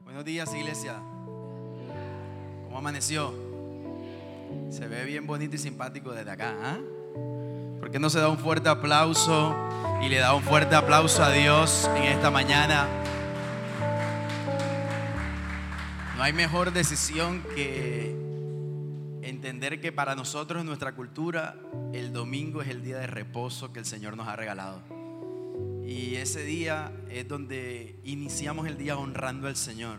Buenos días, iglesia. ¿Cómo amaneció? Se ve bien bonito y simpático desde acá. ¿ah? ¿Por qué no se da un fuerte aplauso y le da un fuerte aplauso a Dios en esta mañana? No hay mejor decisión que entender que para nosotros en nuestra cultura el domingo es el día de reposo que el Señor nos ha regalado. Y ese día es donde iniciamos el día honrando al Señor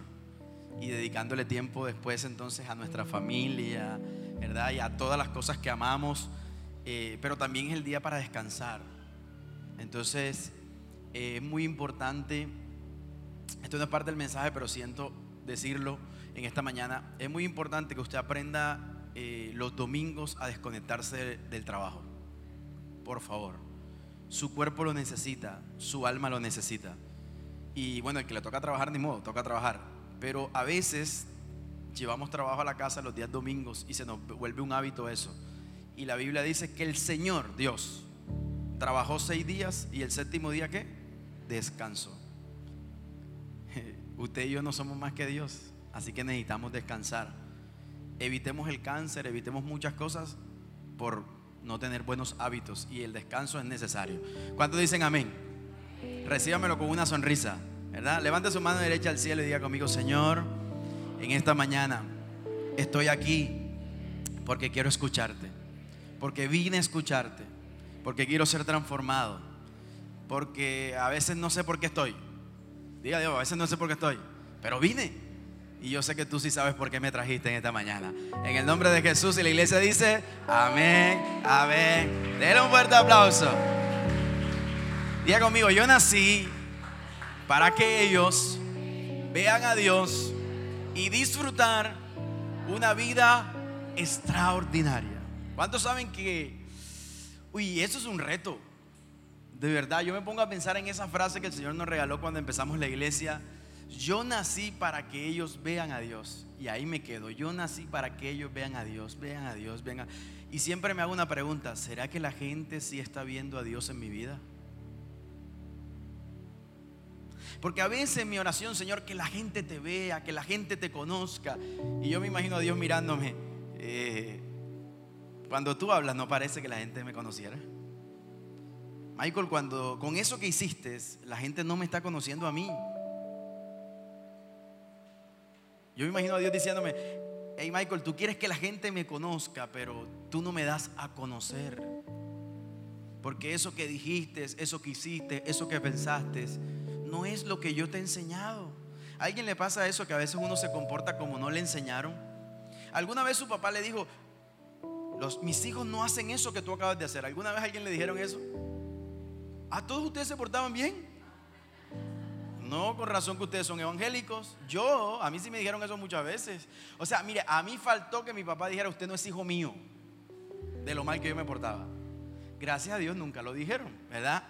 y dedicándole tiempo después entonces a nuestra familia, ¿verdad? Y a todas las cosas que amamos, eh, pero también es el día para descansar. Entonces eh, es muy importante, esto no es parte del mensaje, pero siento decirlo en esta mañana, es muy importante que usted aprenda eh, los domingos a desconectarse del trabajo. Por favor. Su cuerpo lo necesita, su alma lo necesita. Y bueno, el que le toca trabajar, ni modo, toca trabajar. Pero a veces llevamos trabajo a la casa los días domingos y se nos vuelve un hábito eso. Y la Biblia dice que el Señor, Dios, trabajó seis días y el séptimo día, ¿qué? Descansó. Usted y yo no somos más que Dios, así que necesitamos descansar. Evitemos el cáncer, evitemos muchas cosas por no tener buenos hábitos y el descanso es necesario. ¿Cuántos dicen amén? Recíbamelo con una sonrisa, ¿verdad? Levante su mano derecha al cielo y diga conmigo, Señor, en esta mañana estoy aquí porque quiero escucharte, porque vine a escucharte, porque quiero ser transformado, porque a veces no sé por qué estoy. Diga Dios, a veces no sé por qué estoy, pero vine y yo sé que tú sí sabes por qué me trajiste en esta mañana. En el nombre de Jesús y la iglesia dice, amén, amén. Denle un fuerte aplauso. Diga conmigo, yo nací para que ellos vean a Dios y disfrutar una vida extraordinaria. ¿Cuántos saben que, uy, eso es un reto? De verdad, yo me pongo a pensar en esa frase que el Señor nos regaló cuando empezamos la iglesia yo nací para que ellos vean a Dios. Y ahí me quedo. Yo nací para que ellos vean a Dios, vean a Dios, vean Y siempre me hago una pregunta, ¿será que la gente sí está viendo a Dios en mi vida? Porque a veces mi oración, Señor, que la gente te vea, que la gente te conozca. Y yo me imagino a Dios mirándome. Eh, cuando tú hablas, no parece que la gente me conociera. Michael, cuando con eso que hiciste, la gente no me está conociendo a mí. Yo me imagino a Dios diciéndome, hey Michael, tú quieres que la gente me conozca, pero tú no me das a conocer. Porque eso que dijiste, eso que hiciste, eso que pensaste, no es lo que yo te he enseñado. ¿A alguien le pasa eso que a veces uno se comporta como no le enseñaron? ¿Alguna vez su papá le dijo, los, mis hijos no hacen eso que tú acabas de hacer? ¿Alguna vez alguien le dijeron eso? ¿A todos ustedes se portaban bien? No, con razón que ustedes son evangélicos. Yo, a mí sí me dijeron eso muchas veces. O sea, mire, a mí faltó que mi papá dijera, usted no es hijo mío, de lo mal que yo me portaba. Gracias a Dios nunca lo dijeron, ¿verdad?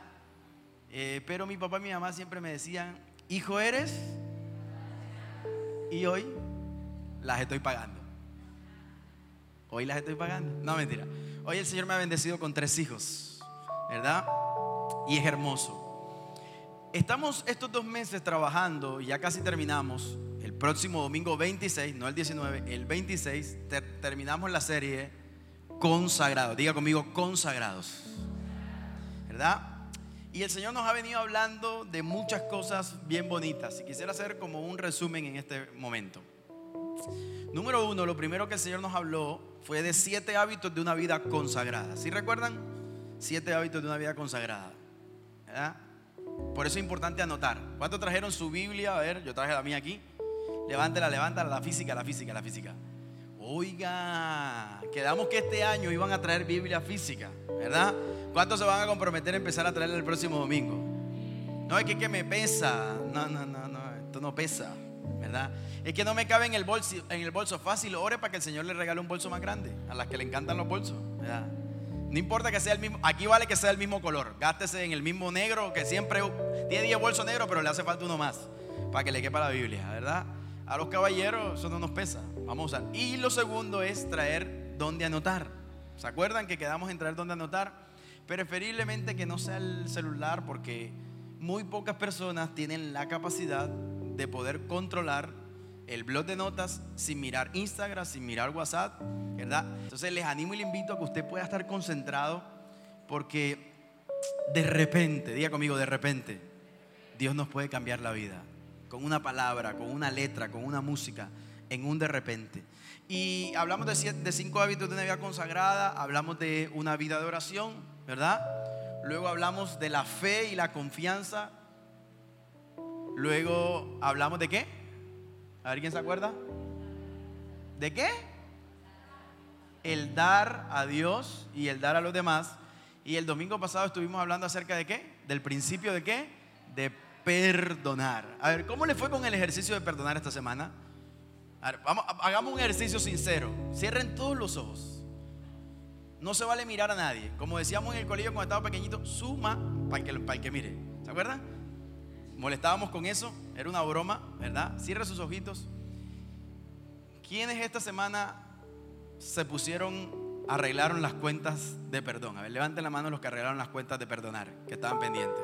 Eh, pero mi papá y mi mamá siempre me decían, hijo eres, y hoy las estoy pagando. Hoy las estoy pagando. No, mentira. Hoy el Señor me ha bendecido con tres hijos, ¿verdad? Y es hermoso. Estamos estos dos meses trabajando ya casi terminamos. El próximo domingo 26, no el 19, el 26, terminamos la serie Consagrados. Diga conmigo, consagrados. ¿Verdad? Y el Señor nos ha venido hablando de muchas cosas bien bonitas. Y quisiera hacer como un resumen en este momento. Número uno, lo primero que el Señor nos habló fue de siete hábitos de una vida consagrada. ¿Sí recuerdan? Siete hábitos de una vida consagrada. ¿Verdad? Por eso es importante anotar. ¿Cuántos trajeron su Biblia? A ver, yo traje la mía aquí. Levántela, levántala, la física, la física, la física. Oiga, quedamos que este año iban a traer Biblia física, ¿verdad? ¿Cuántos se van a comprometer a empezar a traerla el próximo domingo? No, es que, que me pesa. No, no, no, no, esto no pesa, ¿verdad? Es que no me cabe en el bolso, en el bolso fácil. Ore para que el Señor le regale un bolso más grande a las que le encantan los bolsos, ¿verdad? No importa que sea el mismo, aquí vale que sea el mismo color. Gástese en el mismo negro, que siempre tiene 10 bolsos negros, pero le hace falta uno más para que le quepa la Biblia, ¿verdad? A los caballeros eso no nos pesa. Vamos a usar. Y lo segundo es traer donde anotar. ¿Se acuerdan que quedamos en traer donde anotar? Preferiblemente que no sea el celular porque muy pocas personas tienen la capacidad de poder controlar el blog de notas sin mirar Instagram, sin mirar WhatsApp, ¿verdad? Entonces les animo y les invito a que usted pueda estar concentrado porque de repente, diga conmigo, de repente, Dios nos puede cambiar la vida con una palabra, con una letra, con una música, en un de repente. Y hablamos de, de cinco hábitos de una vida consagrada, hablamos de una vida de oración, ¿verdad? Luego hablamos de la fe y la confianza. Luego hablamos de qué? A ver quién se acuerda. ¿De qué? El dar a Dios y el dar a los demás. Y el domingo pasado estuvimos hablando acerca de qué? Del principio de qué? De perdonar. A ver, ¿cómo le fue con el ejercicio de perdonar esta semana? vamos, hagamos un ejercicio sincero. Cierren todos los ojos. No se vale mirar a nadie. Como decíamos en el colegio cuando estaba pequeñito, suma para el que, para el que mire. ¿Se acuerdan? Molestábamos con eso. Era una broma, ¿verdad? Cierre sus ojitos. ¿Quiénes esta semana se pusieron, arreglaron las cuentas de perdón? A ver, levanten la mano los que arreglaron las cuentas de perdonar, que estaban pendientes.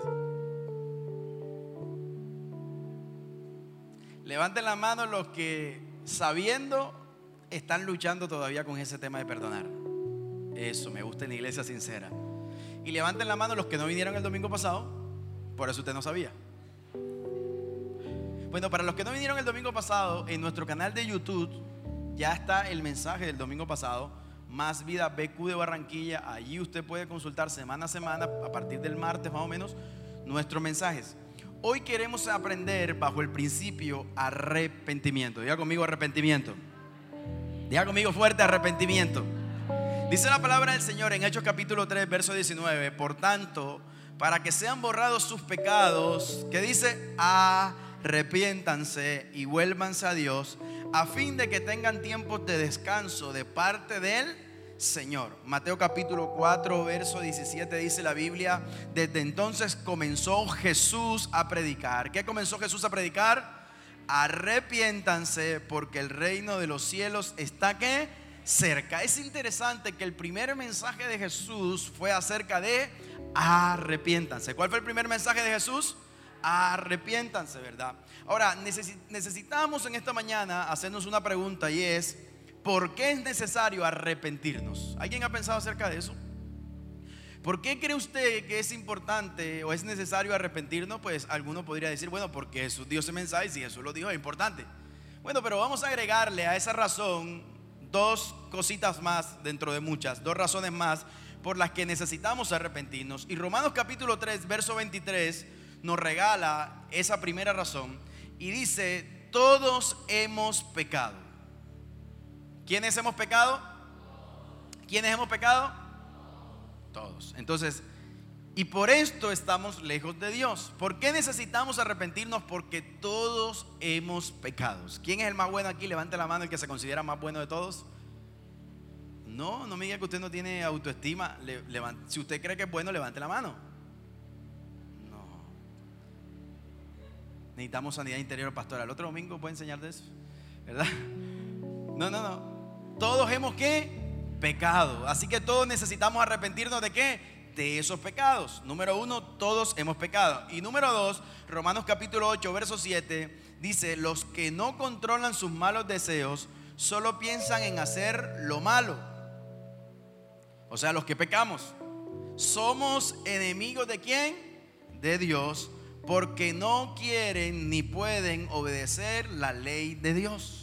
Levanten la mano los que sabiendo están luchando todavía con ese tema de perdonar. Eso, me gusta en la iglesia sincera. Y levanten la mano los que no vinieron el domingo pasado, por eso usted no sabía. Bueno, para los que no vinieron el domingo pasado, en nuestro canal de YouTube ya está el mensaje del domingo pasado, Más Vida BQ de Barranquilla. Allí usted puede consultar semana a semana, a partir del martes más o menos, nuestros mensajes. Hoy queremos aprender bajo el principio arrepentimiento. Diga conmigo arrepentimiento. Diga conmigo fuerte arrepentimiento. Dice la palabra del Señor en Hechos capítulo 3, verso 19. Por tanto, para que sean borrados sus pecados, que dice, arrepiéntanse y vuélvanse a Dios, a fin de que tengan tiempos de descanso de parte de Él Señor. Mateo capítulo 4, verso 17 dice la Biblia, desde entonces comenzó Jesús a predicar. ¿Qué comenzó Jesús a predicar? Arrepiéntanse porque el reino de los cielos está que cerca. Es interesante que el primer mensaje de Jesús fue acerca de arrepiéntanse. ¿Cuál fue el primer mensaje de Jesús? Arrepiéntanse, ¿verdad? Ahora, necesitamos en esta mañana hacernos una pregunta y es, ¿por qué es necesario arrepentirnos? ¿Alguien ha pensado acerca de eso? ¿Por qué cree usted que es importante o es necesario arrepentirnos? Pues alguno podría decir, bueno, porque Jesús dio ese mensaje y si Jesús lo dijo es importante. Bueno, pero vamos a agregarle a esa razón dos cositas más dentro de muchas, dos razones más por las que necesitamos arrepentirnos. Y Romanos capítulo 3, verso 23 nos regala esa primera razón y dice, todos hemos pecado. ¿Quiénes hemos pecado? ¿Quiénes hemos pecado? Todos. Entonces, y por esto estamos lejos de Dios. ¿Por qué necesitamos arrepentirnos? Porque todos hemos pecado. ¿Quién es el más bueno aquí? Levante la mano el que se considera más bueno de todos. No, no me diga que usted no tiene autoestima. si usted cree que es bueno, levante la mano. Necesitamos sanidad interior pastoral. El otro domingo puede enseñar de eso. ¿Verdad? No, no, no. Todos hemos que pecado. Así que todos necesitamos arrepentirnos de qué? de esos pecados. Número uno, todos hemos pecado. Y número dos, Romanos capítulo 8, verso 7, dice, los que no controlan sus malos deseos, solo piensan en hacer lo malo. O sea, los que pecamos. Somos enemigos de quién? De Dios, porque no quieren ni pueden obedecer la ley de Dios.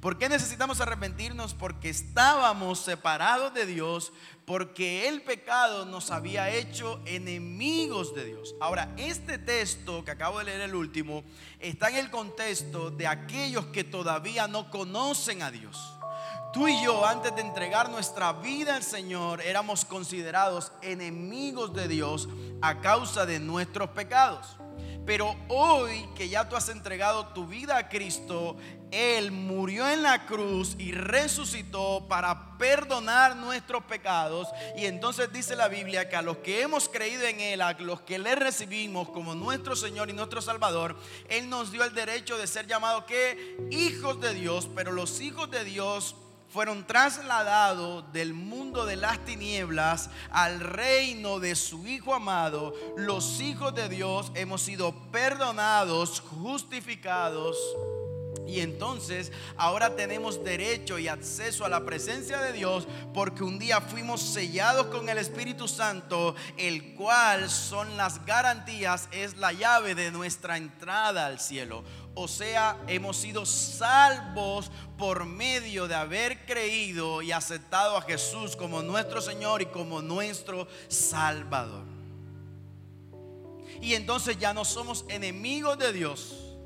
¿Por qué necesitamos arrepentirnos? Porque estábamos separados de Dios, porque el pecado nos había hecho enemigos de Dios. Ahora, este texto que acabo de leer el último está en el contexto de aquellos que todavía no conocen a Dios. Tú y yo, antes de entregar nuestra vida al Señor, éramos considerados enemigos de Dios a causa de nuestros pecados. Pero hoy que ya tú has entregado tu vida a Cristo, Él murió en la cruz y resucitó para perdonar nuestros pecados. Y entonces dice la Biblia que a los que hemos creído en Él, a los que le recibimos como nuestro Señor y nuestro Salvador, Él nos dio el derecho de ser llamados que hijos de Dios. Pero los hijos de Dios fueron trasladados del mundo de las tinieblas al reino de su Hijo amado, los hijos de Dios hemos sido perdonados, justificados. Y entonces ahora tenemos derecho y acceso a la presencia de Dios porque un día fuimos sellados con el Espíritu Santo, el cual son las garantías, es la llave de nuestra entrada al cielo. O sea, hemos sido salvos por medio de haber creído y aceptado a Jesús como nuestro Señor y como nuestro Salvador. Y entonces ya no somos enemigos de Dios.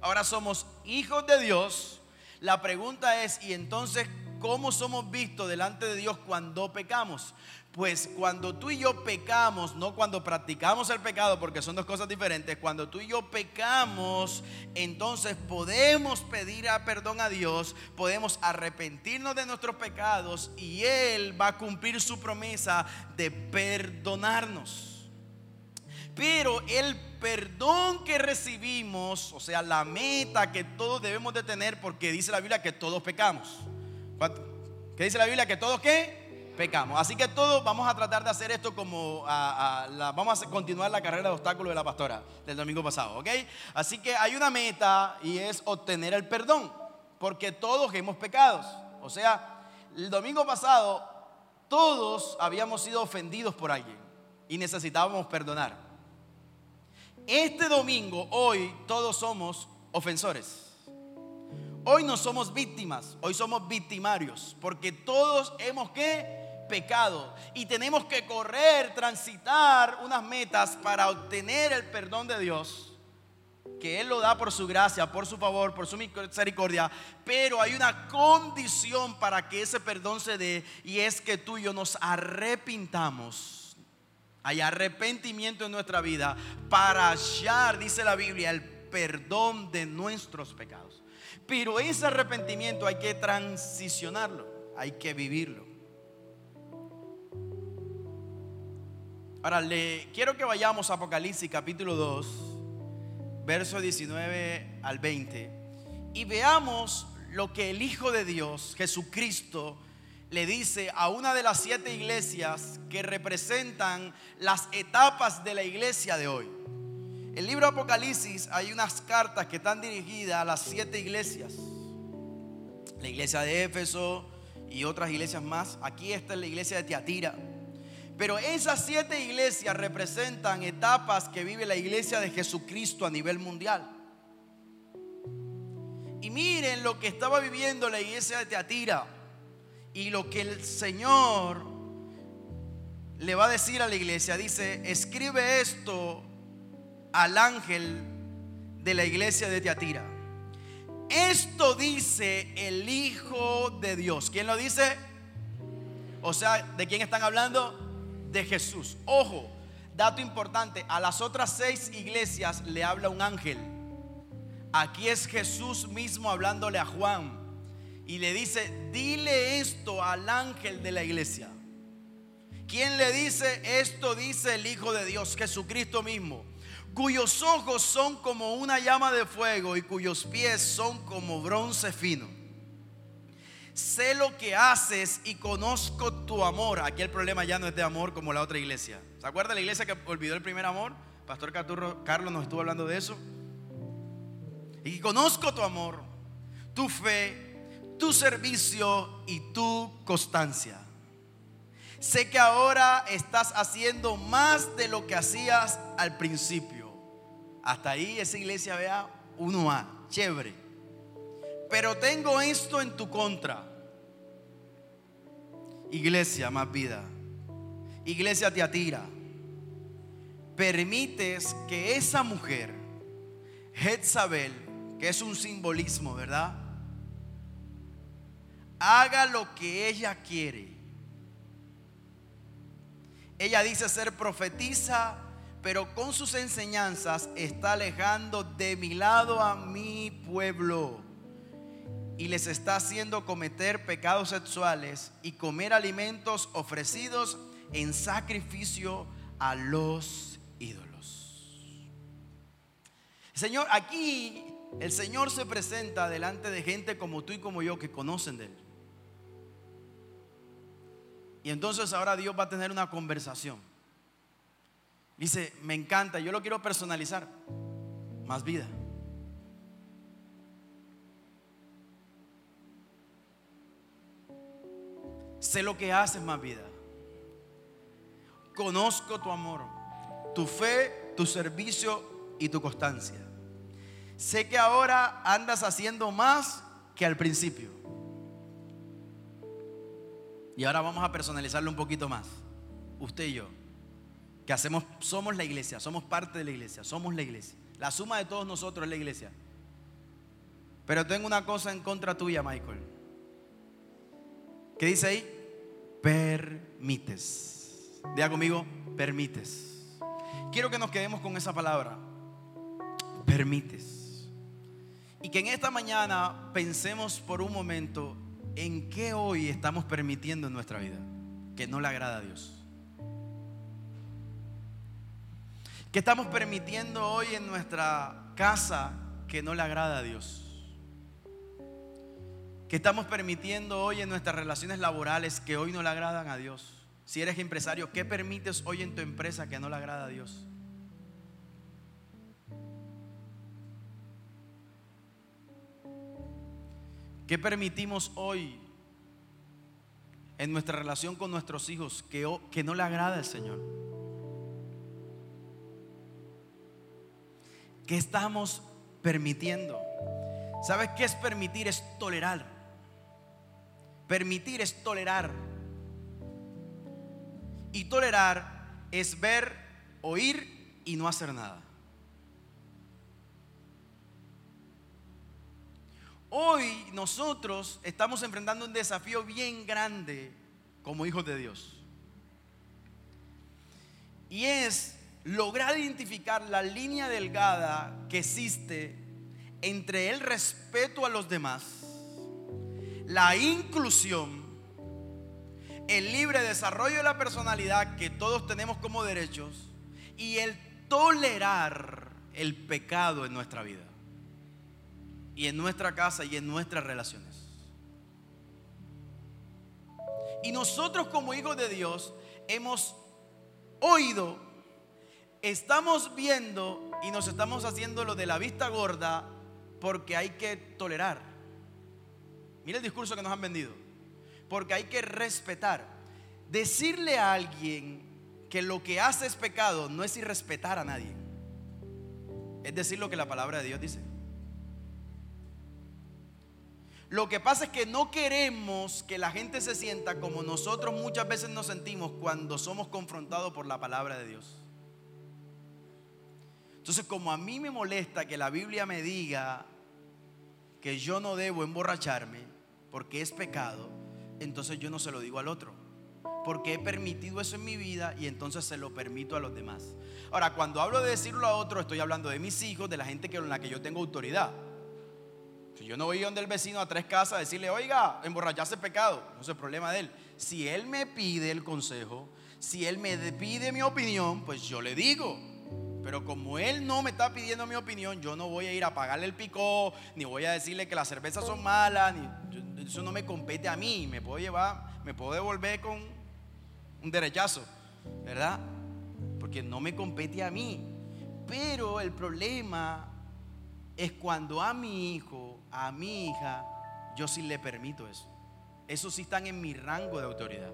Ahora somos hijos de Dios. La pregunta es, ¿y entonces cómo somos vistos delante de Dios cuando pecamos? Pues cuando tú y yo pecamos, no cuando practicamos el pecado, porque son dos cosas diferentes, cuando tú y yo pecamos, entonces podemos pedir perdón a Dios, podemos arrepentirnos de nuestros pecados y Él va a cumplir su promesa de perdonarnos. Pero el perdón que recibimos, o sea, la meta que todos debemos de tener, porque dice la Biblia que todos pecamos. ¿Qué dice la Biblia? Que todos qué? pecamos. Así que todos vamos a tratar de hacer esto como vamos a continuar la carrera de obstáculos de la pastora del domingo pasado, ¿ok? Así que hay una meta y es obtener el perdón, porque todos hemos pecado. O sea, el domingo pasado todos habíamos sido ofendidos por alguien y necesitábamos perdonar. Este domingo, hoy, todos somos ofensores. Hoy no somos víctimas, hoy somos victimarios, porque todos hemos pecado. Y tenemos que correr, transitar unas metas para obtener el perdón de Dios. Que Él lo da por su gracia, por su favor, por su misericordia. Pero hay una condición para que ese perdón se dé. Y es que tú y yo nos arrepintamos. Hay arrepentimiento en nuestra vida para hallar, dice la Biblia, el perdón de nuestros pecados. Pero ese arrepentimiento hay que transicionarlo, hay que vivirlo. Ahora, le, quiero que vayamos a Apocalipsis capítulo 2, verso 19 al 20, y veamos lo que el Hijo de Dios, Jesucristo, le dice a una de las siete iglesias que representan las etapas de la iglesia de hoy. El libro Apocalipsis hay unas cartas que están dirigidas a las siete iglesias. La iglesia de Éfeso y otras iglesias más. Aquí está la iglesia de Tiatira. Pero esas siete iglesias representan etapas que vive la iglesia de Jesucristo a nivel mundial. Y miren lo que estaba viviendo la iglesia de Teatira y lo que el Señor le va a decir a la iglesia. Dice, escribe esto al ángel de la iglesia de Teatira. Esto dice el Hijo de Dios. ¿Quién lo dice? O sea, ¿de quién están hablando? de Jesús. Ojo, dato importante, a las otras seis iglesias le habla un ángel. Aquí es Jesús mismo hablándole a Juan y le dice, dile esto al ángel de la iglesia. ¿Quién le dice esto? Dice el Hijo de Dios, Jesucristo mismo, cuyos ojos son como una llama de fuego y cuyos pies son como bronce fino sé lo que haces y conozco tu amor. Aquí el problema ya no es de amor como la otra iglesia. ¿Se acuerda la iglesia que olvidó el primer amor? Pastor Carlos nos estuvo hablando de eso. Y conozco tu amor, tu fe, tu servicio y tu constancia. Sé que ahora estás haciendo más de lo que hacías al principio. Hasta ahí esa iglesia vea uno a chévere. Pero tengo esto en tu contra. Iglesia, más vida. Iglesia te atira. Permites que esa mujer, Jezabel, que es un simbolismo, ¿verdad? Haga lo que ella quiere. Ella dice ser profetiza, pero con sus enseñanzas está alejando de mi lado a mi pueblo y les está haciendo cometer pecados sexuales y comer alimentos ofrecidos en sacrificio a los ídolos. Señor, aquí el Señor se presenta delante de gente como tú y como yo que conocen de Él. Y entonces ahora Dios va a tener una conversación. Dice, me encanta, yo lo quiero personalizar. Más vida. Sé lo que haces, más vida. Conozco tu amor, tu fe, tu servicio y tu constancia. Sé que ahora andas haciendo más que al principio. Y ahora vamos a personalizarlo un poquito más. Usted y yo, que hacemos, somos la iglesia, somos parte de la iglesia, somos la iglesia. La suma de todos nosotros es la iglesia. Pero tengo una cosa en contra tuya, Michael. ¿Qué dice ahí? Permites. Diga conmigo, permites. Quiero que nos quedemos con esa palabra. Permites. Y que en esta mañana pensemos por un momento en qué hoy estamos permitiendo en nuestra vida que no le agrada a Dios. ¿Qué estamos permitiendo hoy en nuestra casa que no le agrada a Dios? ¿Qué estamos permitiendo hoy en nuestras relaciones laborales que hoy no le agradan a Dios? Si eres empresario, ¿qué permites hoy en tu empresa que no le agrada a Dios? ¿Qué permitimos hoy en nuestra relación con nuestros hijos que, que no le agrada al Señor? ¿Qué estamos permitiendo? ¿Sabes qué es permitir? Es tolerar. Permitir es tolerar. Y tolerar es ver, oír y no hacer nada. Hoy nosotros estamos enfrentando un desafío bien grande como hijos de Dios. Y es lograr identificar la línea delgada que existe entre el respeto a los demás, la inclusión, el libre desarrollo de la personalidad que todos tenemos como derechos y el tolerar el pecado en nuestra vida y en nuestra casa y en nuestras relaciones. Y nosotros como hijos de Dios hemos oído, estamos viendo y nos estamos haciendo lo de la vista gorda porque hay que tolerar. Mira el discurso que nos han vendido. Porque hay que respetar. Decirle a alguien que lo que hace es pecado no es irrespetar a nadie. Es decir lo que la palabra de Dios dice. Lo que pasa es que no queremos que la gente se sienta como nosotros muchas veces nos sentimos cuando somos confrontados por la palabra de Dios. Entonces, como a mí me molesta que la Biblia me diga que yo no debo emborracharme porque es pecado, entonces yo no se lo digo al otro. Porque he permitido eso en mi vida y entonces se lo permito a los demás. Ahora, cuando hablo de decirlo a otro, estoy hablando de mis hijos, de la gente con la que yo tengo autoridad. Si yo no voy donde el vecino a tres casas a decirle, oiga, emborracharse es pecado, no es el problema de él. Si él me pide el consejo, si él me pide mi opinión, pues yo le digo. Pero como él no me está pidiendo mi opinión, yo no voy a ir a pagarle el picó, ni voy a decirle que las cervezas son malas, eso no me compete a mí. Me puedo llevar, me puedo devolver con un derechazo, ¿verdad? Porque no me compete a mí. Pero el problema es cuando a mi hijo, a mi hija, yo sí le permito eso. Eso sí están en mi rango de autoridad.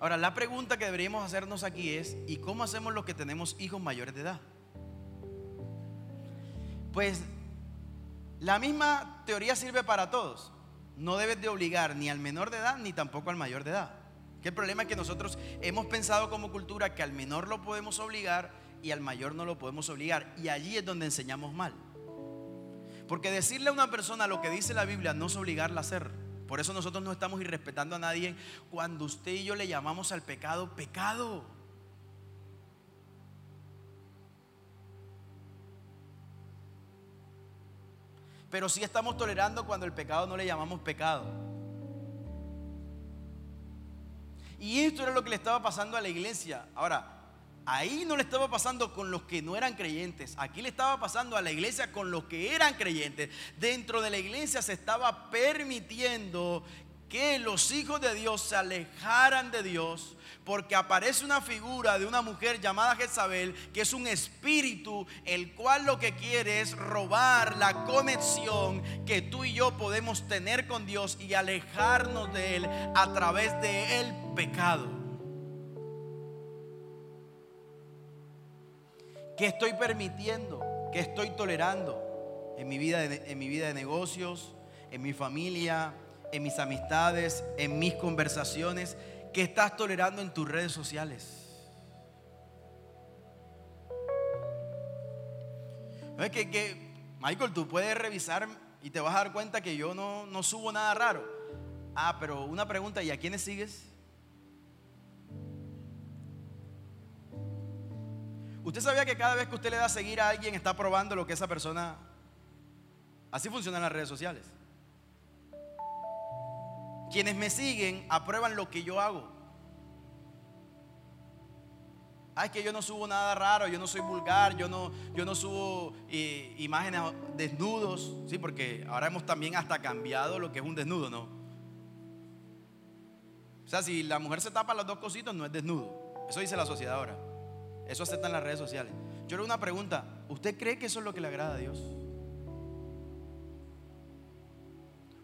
Ahora, la pregunta que deberíamos hacernos aquí es, ¿y cómo hacemos los que tenemos hijos mayores de edad? Pues la misma teoría sirve para todos. No debes de obligar ni al menor de edad ni tampoco al mayor de edad. Que el problema es que nosotros hemos pensado como cultura que al menor lo podemos obligar y al mayor no lo podemos obligar. Y allí es donde enseñamos mal. Porque decirle a una persona lo que dice la Biblia no es obligarla a hacer. Por eso nosotros no estamos irrespetando a nadie cuando usted y yo le llamamos al pecado pecado. Pero sí estamos tolerando cuando el pecado no le llamamos pecado. Y esto era lo que le estaba pasando a la iglesia. Ahora, Ahí no le estaba pasando con los que no eran creyentes. Aquí le estaba pasando a la iglesia con los que eran creyentes. Dentro de la iglesia se estaba permitiendo que los hijos de Dios se alejaran de Dios porque aparece una figura de una mujer llamada Jezabel, que es un espíritu, el cual lo que quiere es robar la conexión que tú y yo podemos tener con Dios y alejarnos de Él a través de el pecado. ¿Qué estoy permitiendo? ¿Qué estoy tolerando en mi vida de, en mi vida de negocios, en mi familia, en mis amistades, en mis conversaciones? ¿Qué estás tolerando en tus redes sociales? Es que, que, Michael, tú puedes revisar y te vas a dar cuenta que yo no, no subo nada raro. Ah, pero una pregunta, ¿y a quiénes sigues? ¿Usted sabía que cada vez que usted le da a seguir a alguien está probando lo que esa persona... Así funcionan las redes sociales. Quienes me siguen aprueban lo que yo hago. Ah, es que yo no subo nada raro, yo no soy vulgar, yo no, yo no subo eh, imágenes desnudos, sí, porque ahora hemos también hasta cambiado lo que es un desnudo, ¿no? O sea, si la mujer se tapa los dos cositos, no es desnudo. Eso dice la sociedad ahora. Eso aceptan las redes sociales. Yo le hago una pregunta, ¿usted cree que eso es lo que le agrada a Dios?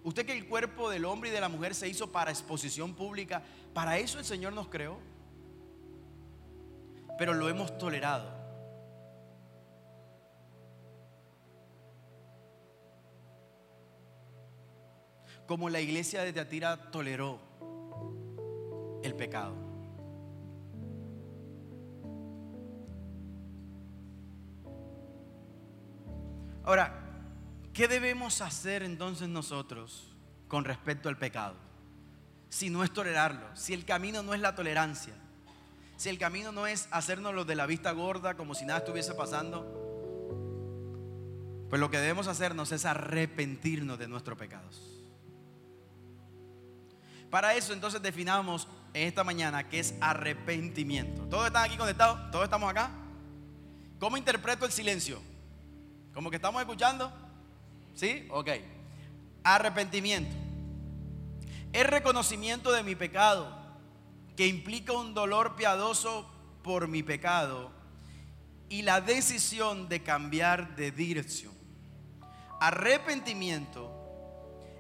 ¿Usted que el cuerpo del hombre y de la mujer se hizo para exposición pública? ¿Para eso el Señor nos creó? Pero lo hemos tolerado. Como la iglesia de Teatira toleró el pecado. Ahora, ¿Qué debemos hacer entonces nosotros con respecto al pecado? Si no es tolerarlo, si el camino no es la tolerancia, si el camino no es hacernos los de la vista gorda como si nada estuviese pasando, pues lo que debemos hacernos es arrepentirnos de nuestros pecados. Para eso entonces definamos esta mañana que es arrepentimiento. ¿Todos están aquí conectados? ¿Todos estamos acá? ¿Cómo interpreto el silencio? ¿Como que estamos escuchando? ¿Sí? Ok. Arrepentimiento. Es reconocimiento de mi pecado, que implica un dolor piadoso por mi pecado y la decisión de cambiar de dirección. Arrepentimiento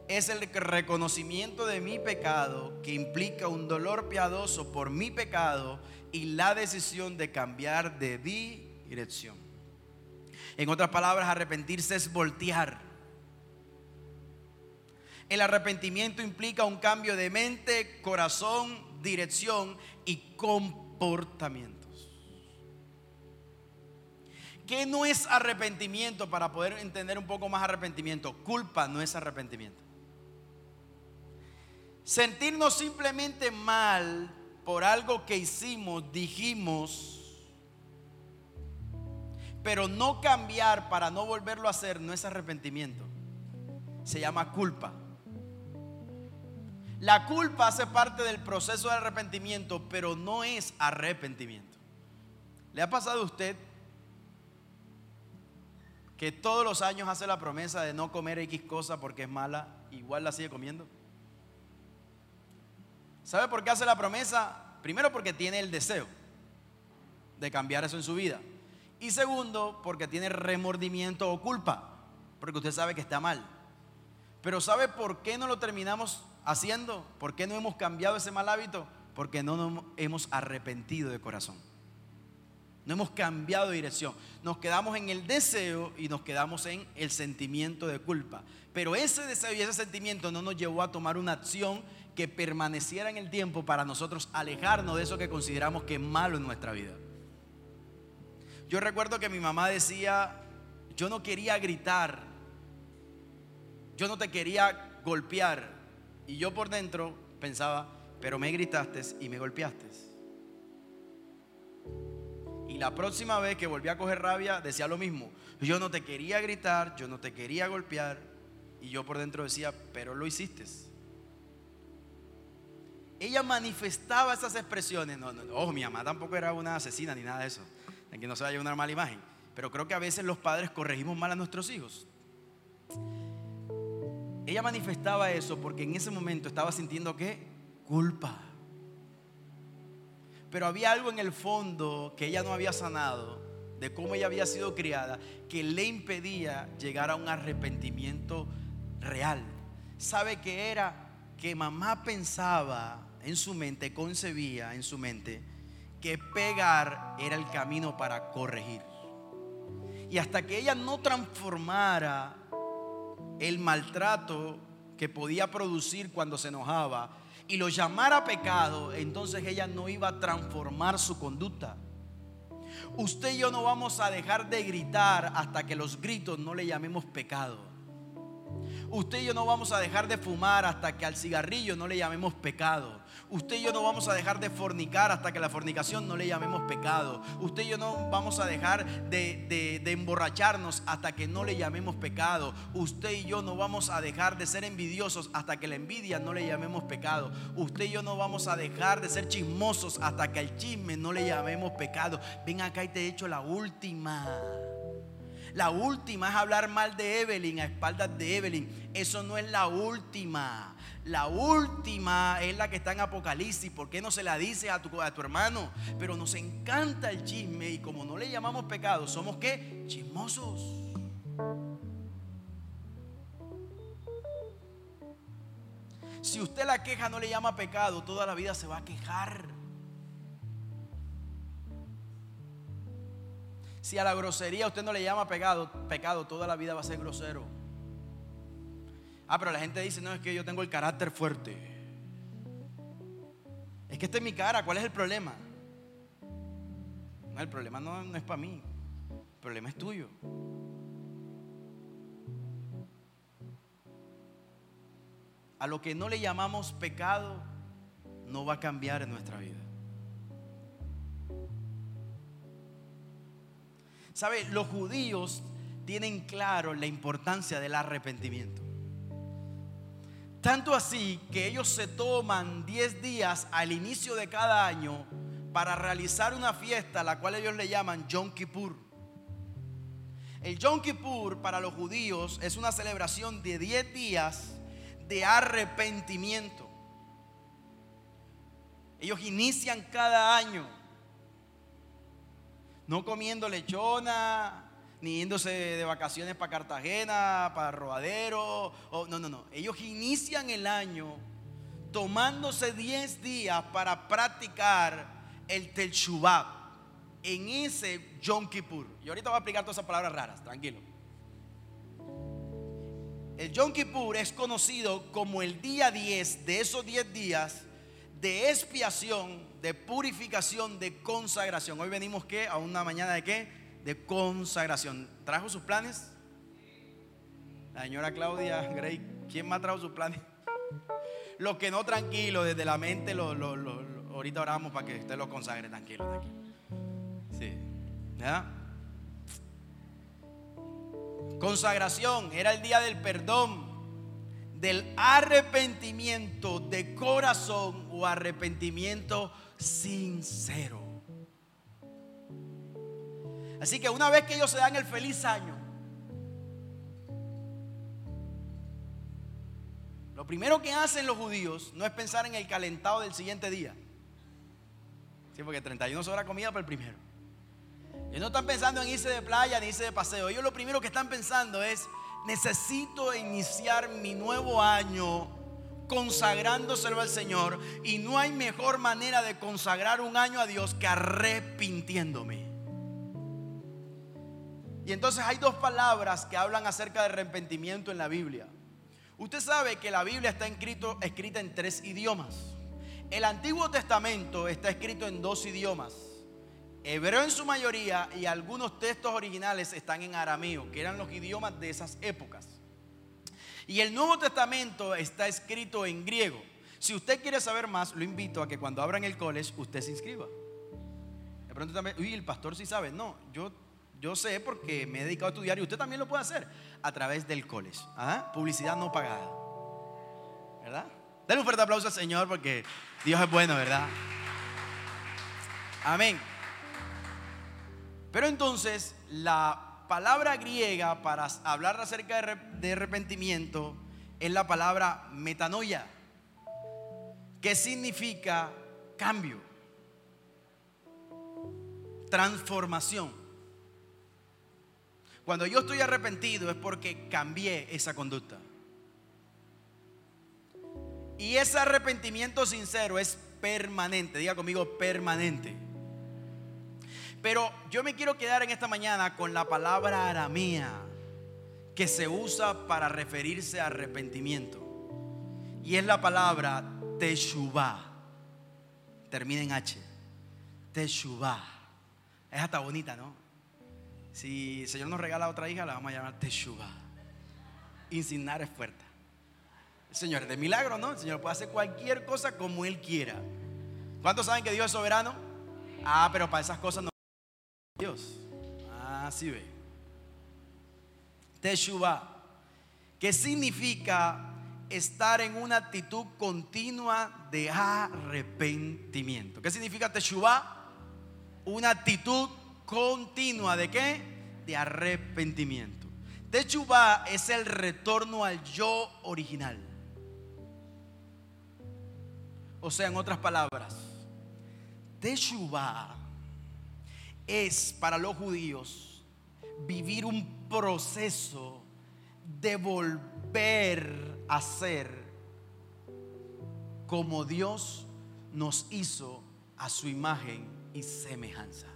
es el reconocimiento de mi pecado que implica un dolor piadoso por mi pecado y la decisión de cambiar de dirección. En otras palabras, arrepentirse es voltear el arrepentimiento implica un cambio de mente, corazón, dirección y comportamientos. ¿Qué no es arrepentimiento para poder entender un poco más arrepentimiento? Culpa no es arrepentimiento. Sentirnos simplemente mal por algo que hicimos, dijimos, pero no cambiar para no volverlo a hacer no es arrepentimiento. Se llama culpa. La culpa hace parte del proceso de arrepentimiento, pero no es arrepentimiento. ¿Le ha pasado a usted que todos los años hace la promesa de no comer X cosa porque es mala, igual la sigue comiendo? ¿Sabe por qué hace la promesa? Primero porque tiene el deseo de cambiar eso en su vida. Y segundo, porque tiene remordimiento o culpa, porque usted sabe que está mal. Pero ¿sabe por qué no lo terminamos haciendo? ¿Por qué no hemos cambiado ese mal hábito? Porque no nos hemos arrepentido de corazón. No hemos cambiado de dirección. Nos quedamos en el deseo y nos quedamos en el sentimiento de culpa. Pero ese deseo y ese sentimiento no nos llevó a tomar una acción que permaneciera en el tiempo para nosotros alejarnos de eso que consideramos que es malo en nuestra vida. Yo recuerdo que mi mamá decía, yo no quería gritar, yo no te quería golpear, y yo por dentro pensaba, pero me gritaste y me golpeaste. Y la próxima vez que volví a coger rabia, decía lo mismo. Yo no te quería gritar, yo no te quería golpear. Y yo por dentro decía, pero lo hiciste. Ella manifestaba esas expresiones. No, no, ojo, mi mamá tampoco era una asesina ni nada de eso. Que no se vaya una mala imagen. Pero creo que a veces los padres corregimos mal a nuestros hijos. ella manifestaba eso porque en ese momento estaba sintiendo qué? Culpa. Pero había algo en el fondo que ella no había sanado, de cómo ella había sido criada, que le impedía llegar a un arrepentimiento real. ¿Sabe que era? Que mamá pensaba en su mente, concebía en su mente, que pegar era el camino para corregir. Y hasta que ella no transformara el maltrato que podía producir cuando se enojaba y lo llamara pecado, entonces ella no iba a transformar su conducta. Usted y yo no vamos a dejar de gritar hasta que los gritos no le llamemos pecado. Usted y yo no vamos a dejar de fumar hasta que al cigarrillo no le llamemos pecado. Usted y yo no vamos a dejar de fornicar hasta que la fornicación no le llamemos pecado. Usted y yo no vamos a dejar de, emborracharnos hasta que no le llamemos pecado. Usted y yo no vamos a dejar de ser envidiosos hasta que la envidia no le llamemos pecado. Usted y yo no vamos a dejar de ser chismosos hasta que al chisme no le llamemos pecado. Ven acá y te he hecho la última. La última es hablar mal de Evelyn a espaldas de Evelyn. Eso no es la última. La última es la que está en Apocalipsis. ¿Por qué no se la dice a tu, a tu hermano? Pero nos encanta el chisme y como no le llamamos pecado, somos qué? Chismosos. Si usted la queja no le llama pecado, toda la vida se va a quejar. Si a la grosería usted no le llama pecado, pecado, toda la vida va a ser grosero. Ah, pero la gente dice, no, es que yo tengo el carácter fuerte. Es que esta es mi cara, ¿cuál es el problema? No, el problema no, no es para mí, el problema es tuyo. A lo que no le llamamos pecado, no va a cambiar en nuestra vida. ¿Sabe? Los judíos tienen claro la importancia del arrepentimiento. Tanto así que ellos se toman 10 días al inicio de cada año para realizar una fiesta, la cual ellos le llaman Yom Kippur. El Yom Kippur para los judíos es una celebración de 10 días de arrepentimiento. Ellos inician cada año no comiendo lechona, ni yéndose de vacaciones para Cartagena, para Rodadero. no, no, no. Ellos inician el año tomándose 10 días para practicar el Telshubab en ese Yom Kippur. Y ahorita voy a explicar todas esas palabras raras, tranquilo. El Yom Kippur es conocido como el día 10 de esos 10 días de expiación de purificación, de consagración. Hoy venimos que a una mañana de qué? De consagración. ¿Trajo sus planes? La señora Claudia Gray, ¿quién más trajo sus planes? Los que no tranquilo, desde la mente, lo, ahorita oramos para que usted lo consagre tranquilo, tranquilo. Sí. ¿Ya? Consagración era el día del perdón, del arrepentimiento de corazón o arrepentimiento sincero. Así que una vez que ellos se dan el feliz año, lo primero que hacen los judíos no es pensar en el calentado del siguiente día. Sí, porque 31 horas comida para el primero. Ellos no están pensando en irse de playa ni irse de paseo. Ellos lo primero que están pensando es, necesito iniciar mi nuevo año consagrándoselo al Señor. Y no hay mejor manera de consagrar un año a Dios que arrepintiéndome. Y entonces hay dos palabras que hablan acerca de arrepentimiento en la Biblia. Usted sabe que la Biblia está escrita en tres idiomas. El Antiguo Testamento está escrito en dos idiomas. Hebreo en su mayoría y algunos textos originales están en arameo, que eran los idiomas de esas épocas. Y el Nuevo Testamento está escrito en griego. Si usted quiere saber más, lo invito a que cuando abran el college usted se inscriba. De pronto también, uy, el pastor sí sabe. No, yo, yo sé porque me he dedicado a estudiar y usted también lo puede hacer a través del college. Publicidad no pagada. ¿Verdad? Denle un fuerte aplauso al Señor porque Dios es bueno, ¿verdad? Amén. Pero entonces la palabra griega para hablar acerca de arrepentimiento es la palabra metanoia, que significa cambio, transformación. Cuando yo estoy arrepentido es porque cambié esa conducta. Y ese arrepentimiento sincero es permanente. Diga conmigo, permanente. Pero yo me quiero quedar en esta mañana con la palabra aramea que se usa para referirse a arrepentimiento. Y es la palabra teshuvah. Termina en H. Teshuvah. Es hasta bonita, ¿no? Si el Señor nos regala otra hija, la vamos a llamar teshuvah. Insignar es fuerte. El Señor es de milagro, ¿no? El Señor puede hacer cualquier cosa como Él quiera. ¿Cuántos saben que Dios es soberano? Ah, pero para esas cosas no. Dios. Así ve. Teshuvah, que significa estar en una actitud continua de arrepentimiento. ¿Qué significa Teshuvah? Una actitud continua de qué? De arrepentimiento. Teshuvah es el retorno al yo original. O sea, en otras palabras, Teshuvah es para los judíos vivir un proceso de volver a ser como Dios nos hizo a su imagen y semejanza.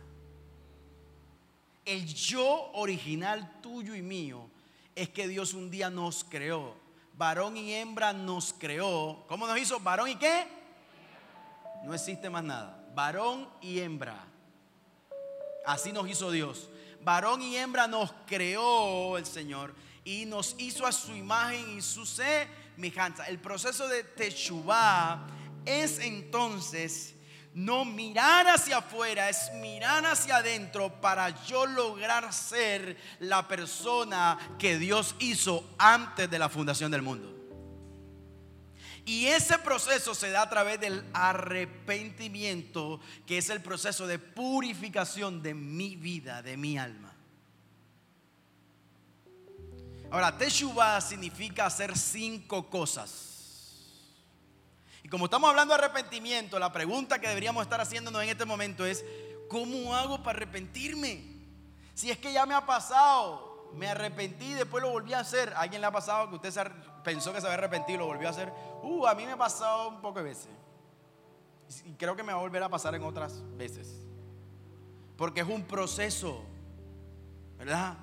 El yo original tuyo y mío es que Dios un día nos creó. Varón y hembra nos creó. ¿Cómo nos hizo? Varón y qué? No existe más nada. Varón y hembra. Así nos hizo Dios. Varón y hembra nos creó el Señor y nos hizo a su imagen y su semejanza. El proceso de Teshuvah es entonces no mirar hacia afuera, es mirar hacia adentro para yo lograr ser la persona que Dios hizo antes de la fundación del mundo. Y ese proceso se da a través del arrepentimiento, que es el proceso de purificación de mi vida, de mi alma. Ahora, Teshuvah significa hacer cinco cosas. Y como estamos hablando de arrepentimiento, la pregunta que deberíamos estar haciéndonos en este momento es, ¿cómo hago para arrepentirme? Si es que ya me ha pasado, me arrepentí y después lo volví a hacer. ¿A alguien le ha pasado que usted pensó que se había arrepentido y lo volvió a hacer? Uh, a mí me ha pasado un poco de veces. Y creo que me va a volver a pasar en otras veces. Porque es un proceso, ¿verdad?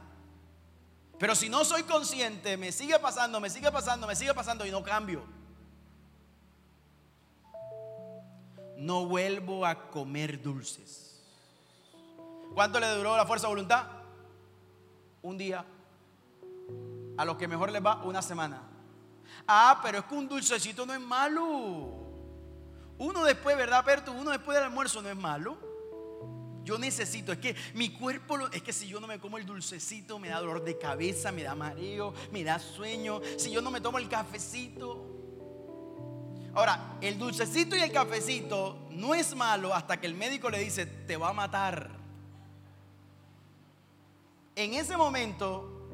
Pero si no soy consciente, me sigue pasando, me sigue pasando, me sigue pasando y no cambio. No vuelvo a comer dulces. ¿Cuánto le duró la fuerza de voluntad? un día. A los que mejor les va, una semana. Ah, pero es que un dulcecito no es malo. Uno después, ¿verdad, Perto? Uno después del almuerzo no es malo. Yo necesito, es que mi cuerpo, es que si yo no me como el dulcecito, me da dolor de cabeza, me da mareo, me da sueño. Si yo no me tomo el cafecito. Ahora, el dulcecito y el cafecito no es malo hasta que el médico le dice, te va a matar en ese momento,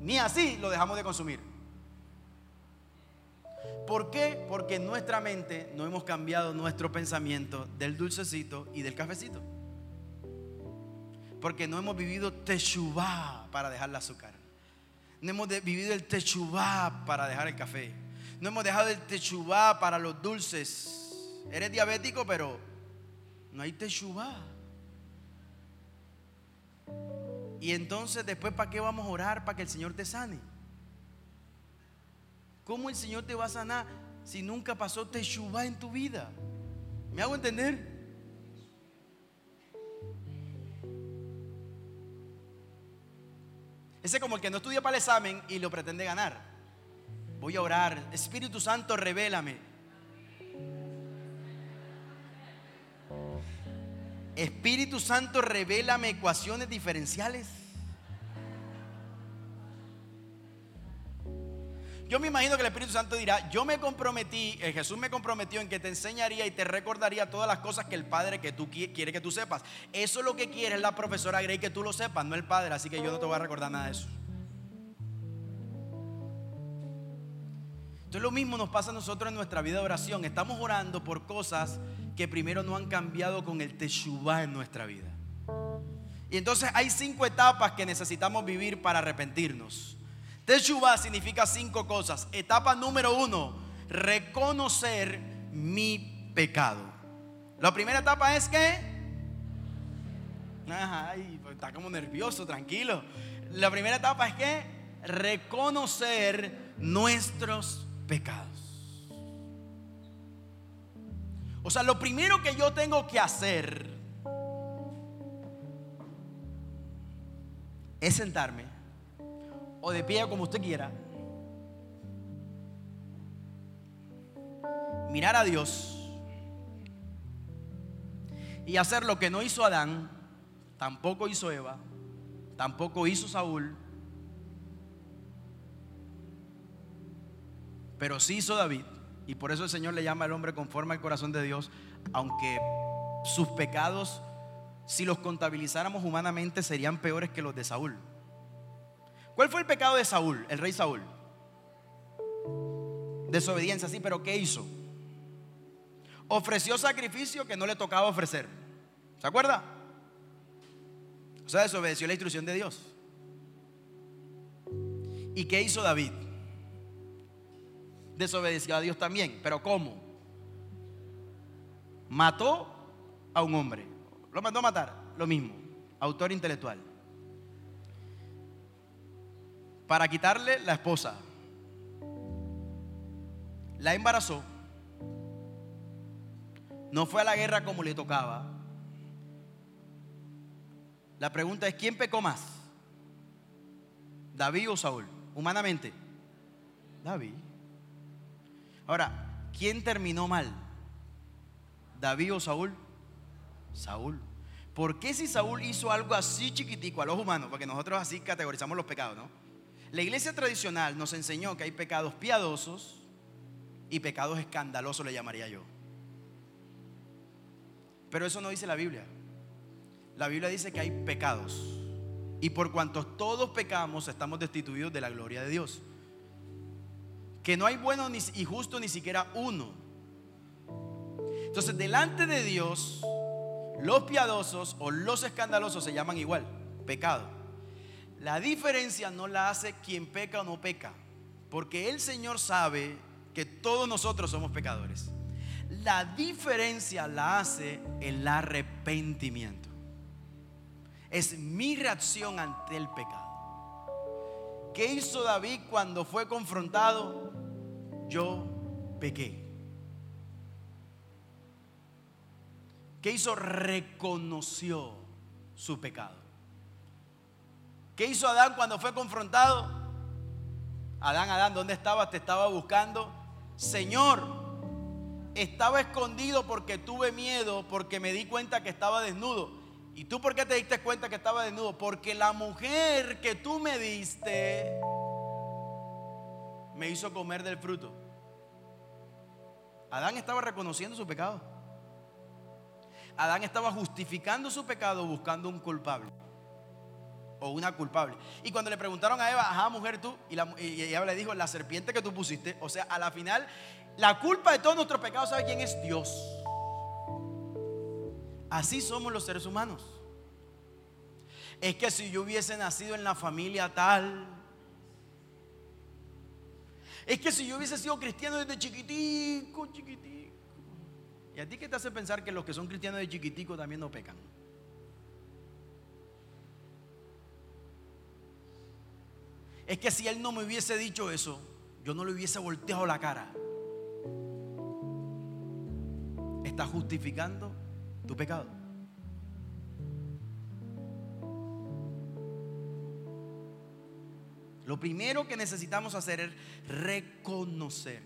ni así lo dejamos de consumir. ¿Por qué? Porque en nuestra mente no hemos cambiado nuestro pensamiento del dulcecito y del cafecito. Porque no hemos vivido techubá para dejar el azúcar. No hemos vivido el techubá para dejar el café. No hemos dejado el techubá para los dulces. Eres diabético, pero no hay techubá. Y entonces después, ¿para qué vamos a orar? Para que el Señor te sane. ¿Cómo el Señor te va a sanar si nunca pasó Teshuvah en tu vida? ¿Me hago entender? Ese es como el que no estudia para el examen y lo pretende ganar. Voy a orar. Espíritu Santo, revélame. Espíritu Santo, revélame ecuaciones diferenciales. Yo me imagino que el Espíritu Santo dirá, yo me comprometí, eh, Jesús me comprometió en que te enseñaría y te recordaría todas las cosas que el Padre que tú quiere que tú sepas. Eso es lo que quiere la profesora Grey que tú lo sepas, no el Padre, así que yo no te voy a recordar nada de eso. Entonces lo mismo nos pasa a nosotros en nuestra vida de oración. Estamos orando por cosas que primero no han cambiado con el Teshuvah en nuestra vida. Y entonces hay cinco etapas que necesitamos vivir para arrepentirnos. Teshuvah significa cinco cosas. Etapa número uno, reconocer mi pecado. La primera etapa es que... Ay, pues está como nervioso, tranquilo. La primera etapa es que reconocer nuestros pecados. O sea, lo primero que yo tengo que hacer es sentarme o de pie como usted quiera, mirar a Dios y hacer lo que no hizo Adán, tampoco hizo Eva, tampoco hizo Saúl, pero sí hizo David. Y por eso el Señor le llama al hombre conforme al corazón de Dios, aunque sus pecados, si los contabilizáramos humanamente, serían peores que los de Saúl. ¿Cuál fue el pecado de Saúl, el rey Saúl? Desobediencia, sí, pero ¿qué hizo? Ofreció sacrificio que no le tocaba ofrecer. ¿Se acuerda? O sea, desobedeció la instrucción de Dios. ¿Y qué hizo David? Desobedeció a Dios también. Pero ¿cómo? Mató a un hombre. Lo mandó a matar. Lo mismo. Autor intelectual. Para quitarle la esposa. La embarazó. No fue a la guerra como le tocaba. La pregunta es, ¿quién pecó más? ¿David o Saúl? Humanamente. David. Ahora, ¿quién terminó mal? ¿David o Saúl? Saúl. ¿Por qué si Saúl hizo algo así chiquitico a los humanos? Porque nosotros así categorizamos los pecados, ¿no? La iglesia tradicional nos enseñó que hay pecados piadosos y pecados escandalosos, le llamaría yo. Pero eso no dice la Biblia. La Biblia dice que hay pecados. Y por cuanto todos pecamos, estamos destituidos de la gloria de Dios que no hay bueno y justo ni siquiera uno. Entonces, delante de Dios, los piadosos o los escandalosos se llaman igual, pecado. La diferencia no la hace quien peca o no peca, porque el Señor sabe que todos nosotros somos pecadores. La diferencia la hace el arrepentimiento. Es mi reacción ante el pecado. ¿Qué hizo David cuando fue confrontado? Yo pequé. ¿Qué hizo? Reconoció su pecado. ¿Qué hizo Adán cuando fue confrontado? Adán, Adán, ¿dónde estabas? Te estaba buscando. Señor, estaba escondido porque tuve miedo, porque me di cuenta que estaba desnudo. ¿Y tú por qué te diste cuenta que estaba desnudo? Porque la mujer que tú me diste me hizo comer del fruto. Adán estaba reconociendo su pecado. Adán estaba justificando su pecado buscando un culpable o una culpable. Y cuando le preguntaron a Eva, ajá, mujer tú, y, y, Eva le dijo, la serpiente que tú pusiste, o sea, a la final, la culpa de todos nuestros pecados, ¿sabe quién es Dios? Así somos los seres humanos. Es que si yo hubiese nacido en la familia tal, es que si yo hubiese sido cristiano desde chiquitico, chiquitico. ¿Y a ti qué te hace pensar que los que son cristianos de chiquitico también no pecan? Es que si él no me hubiese dicho eso, yo no le hubiese volteado la cara. Estás justificando tu pecado. Lo primero que necesitamos hacer es reconocer.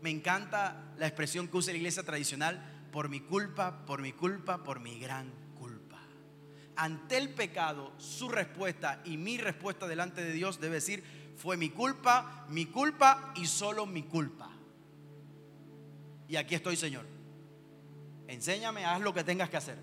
Me encanta la expresión que usa la iglesia tradicional, por mi culpa, por mi culpa, por mi gran culpa. Ante el pecado, su respuesta y mi respuesta delante de Dios debe decir, fue mi culpa, mi culpa y solo mi culpa. Y aquí estoy, Señor. Enséñame, haz lo que tengas que hacer.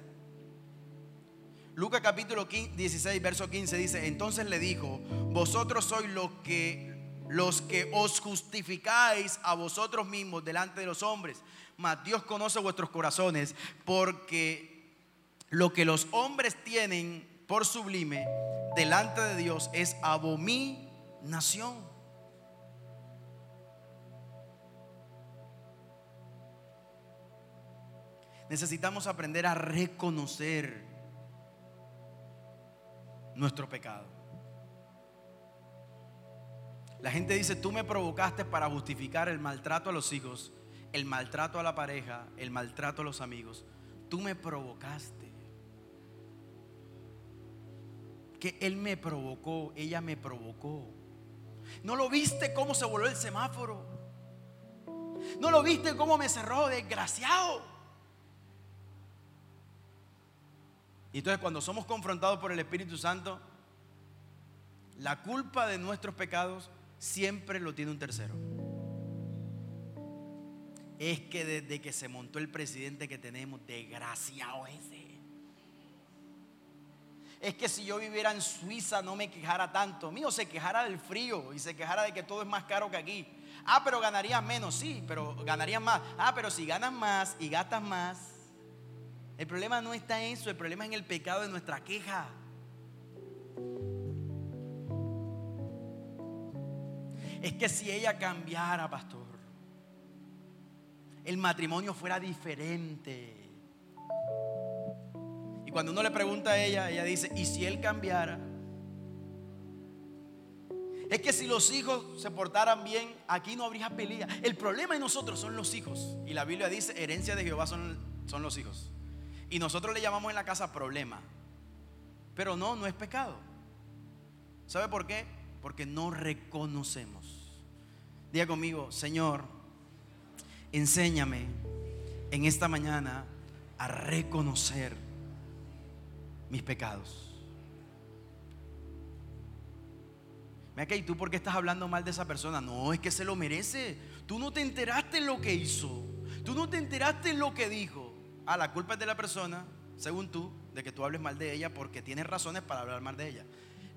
Lucas capítulo 16, verso 15 dice, entonces le dijo, vosotros sois los que los que os justificáis a vosotros mismos delante de los hombres, mas Dios conoce vuestros corazones, porque lo que los hombres tienen por sublime delante de Dios es abominación. Necesitamos aprender a reconocer nuestro pecado. La gente dice, tú me provocaste para justificar el maltrato a los hijos, el maltrato a la pareja, el maltrato a los amigos. Tú me provocaste. Que él me provocó, ella me provocó. ¿No lo viste cómo se volvió el semáforo? ¿No lo viste cómo me cerró, desgraciado? Y entonces cuando somos confrontados por el Espíritu Santo, la culpa de nuestros pecados siempre lo tiene un tercero. Es que desde que se montó el presidente que tenemos, desgraciado ese. Es que si yo viviera en Suiza no me quejara tanto. Mío, se quejara del frío y se quejara de que todo es más caro que aquí. Ah, pero ganarías menos, sí, pero ganarías más. Ah, pero si ganas más y gastas más, el problema no está en eso, el problema es en el pecado de nuestra queja. Es que si ella cambiara, pastor, el matrimonio fuera diferente. Y cuando uno le pregunta a ella, ella dice, ¿y si él cambiara? Es que si los hijos se portaran bien, aquí no habría pelea. El problema de nosotros son los hijos. Y la Biblia dice, herencia de Jehová son, son los hijos. Y nosotros le llamamos en la casa problema. Pero no, no es pecado. ¿Sabe por qué? Porque no reconocemos. Diga conmigo, Señor, enséñame en esta mañana a reconocer mis pecados. Mira que, ¿y tú por qué estás hablando mal de esa persona? No, es que se lo merece. Tú no te enteraste en lo que hizo. Tú no te enteraste en lo que dijo. Ah, la culpa es de la persona, según tú, de que tú hables mal de ella porque tienes razones para hablar mal de ella.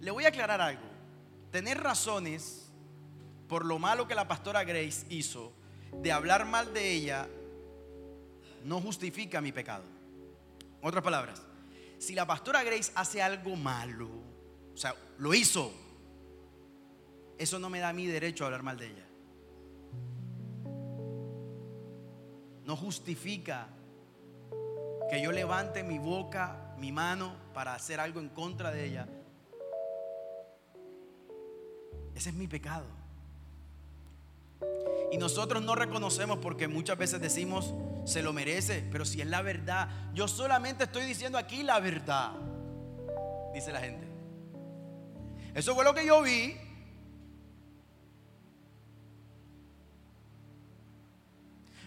Le voy a aclarar algo. Tener razones por lo malo que la pastora Grace hizo de hablar mal de ella no justifica mi pecado. otras palabras, si la pastora Grace hace algo malo, o sea, lo hizo, eso no me da mi derecho a hablar mal de ella. No justifica que yo levante mi boca, mi mano para hacer algo en contra de ella. Ese es mi pecado. Y nosotros no reconocemos porque muchas veces decimos, se lo merece, pero si es la verdad, yo solamente estoy diciendo aquí la verdad, dice la gente. Eso fue lo que yo vi,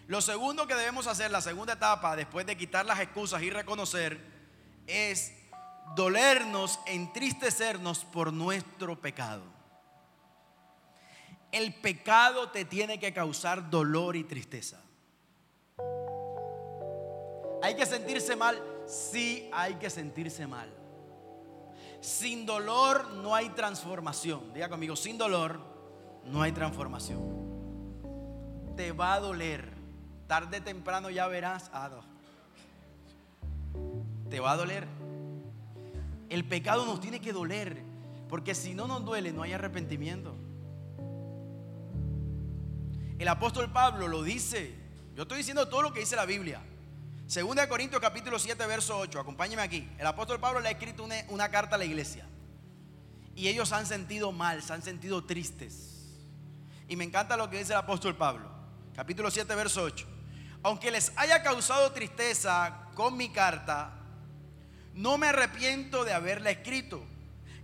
Lo segundo que debemos hacer, la segunda etapa, después de quitar las excusas y reconocer, es dolernos, entristecernos por nuestro pecado. El pecado te tiene que causar dolor y tristeza. ¿Hay que sentirse mal? Sí, hay que sentirse mal. Sin dolor no hay transformación. Diga conmigo, sin dolor no hay transformación. Te va a doler tarde temprano ya verás, ah, Te va a doler. El pecado nos tiene que doler, porque si no nos duele, no hay arrepentimiento. El apóstol Pablo lo dice. Yo estoy diciendo todo lo que dice la Biblia. Segunda de Corintios capítulo 7, verso 8. Acompáñeme aquí. El apóstol Pablo le ha escrito una, una carta a la iglesia. Y ellos han sentido mal, se han sentido tristes. Y me encanta lo que dice el apóstol Pablo. Capítulo 7, verso 8 aunque les haya causado tristeza con mi carta, no me arrepiento de haberla escrito.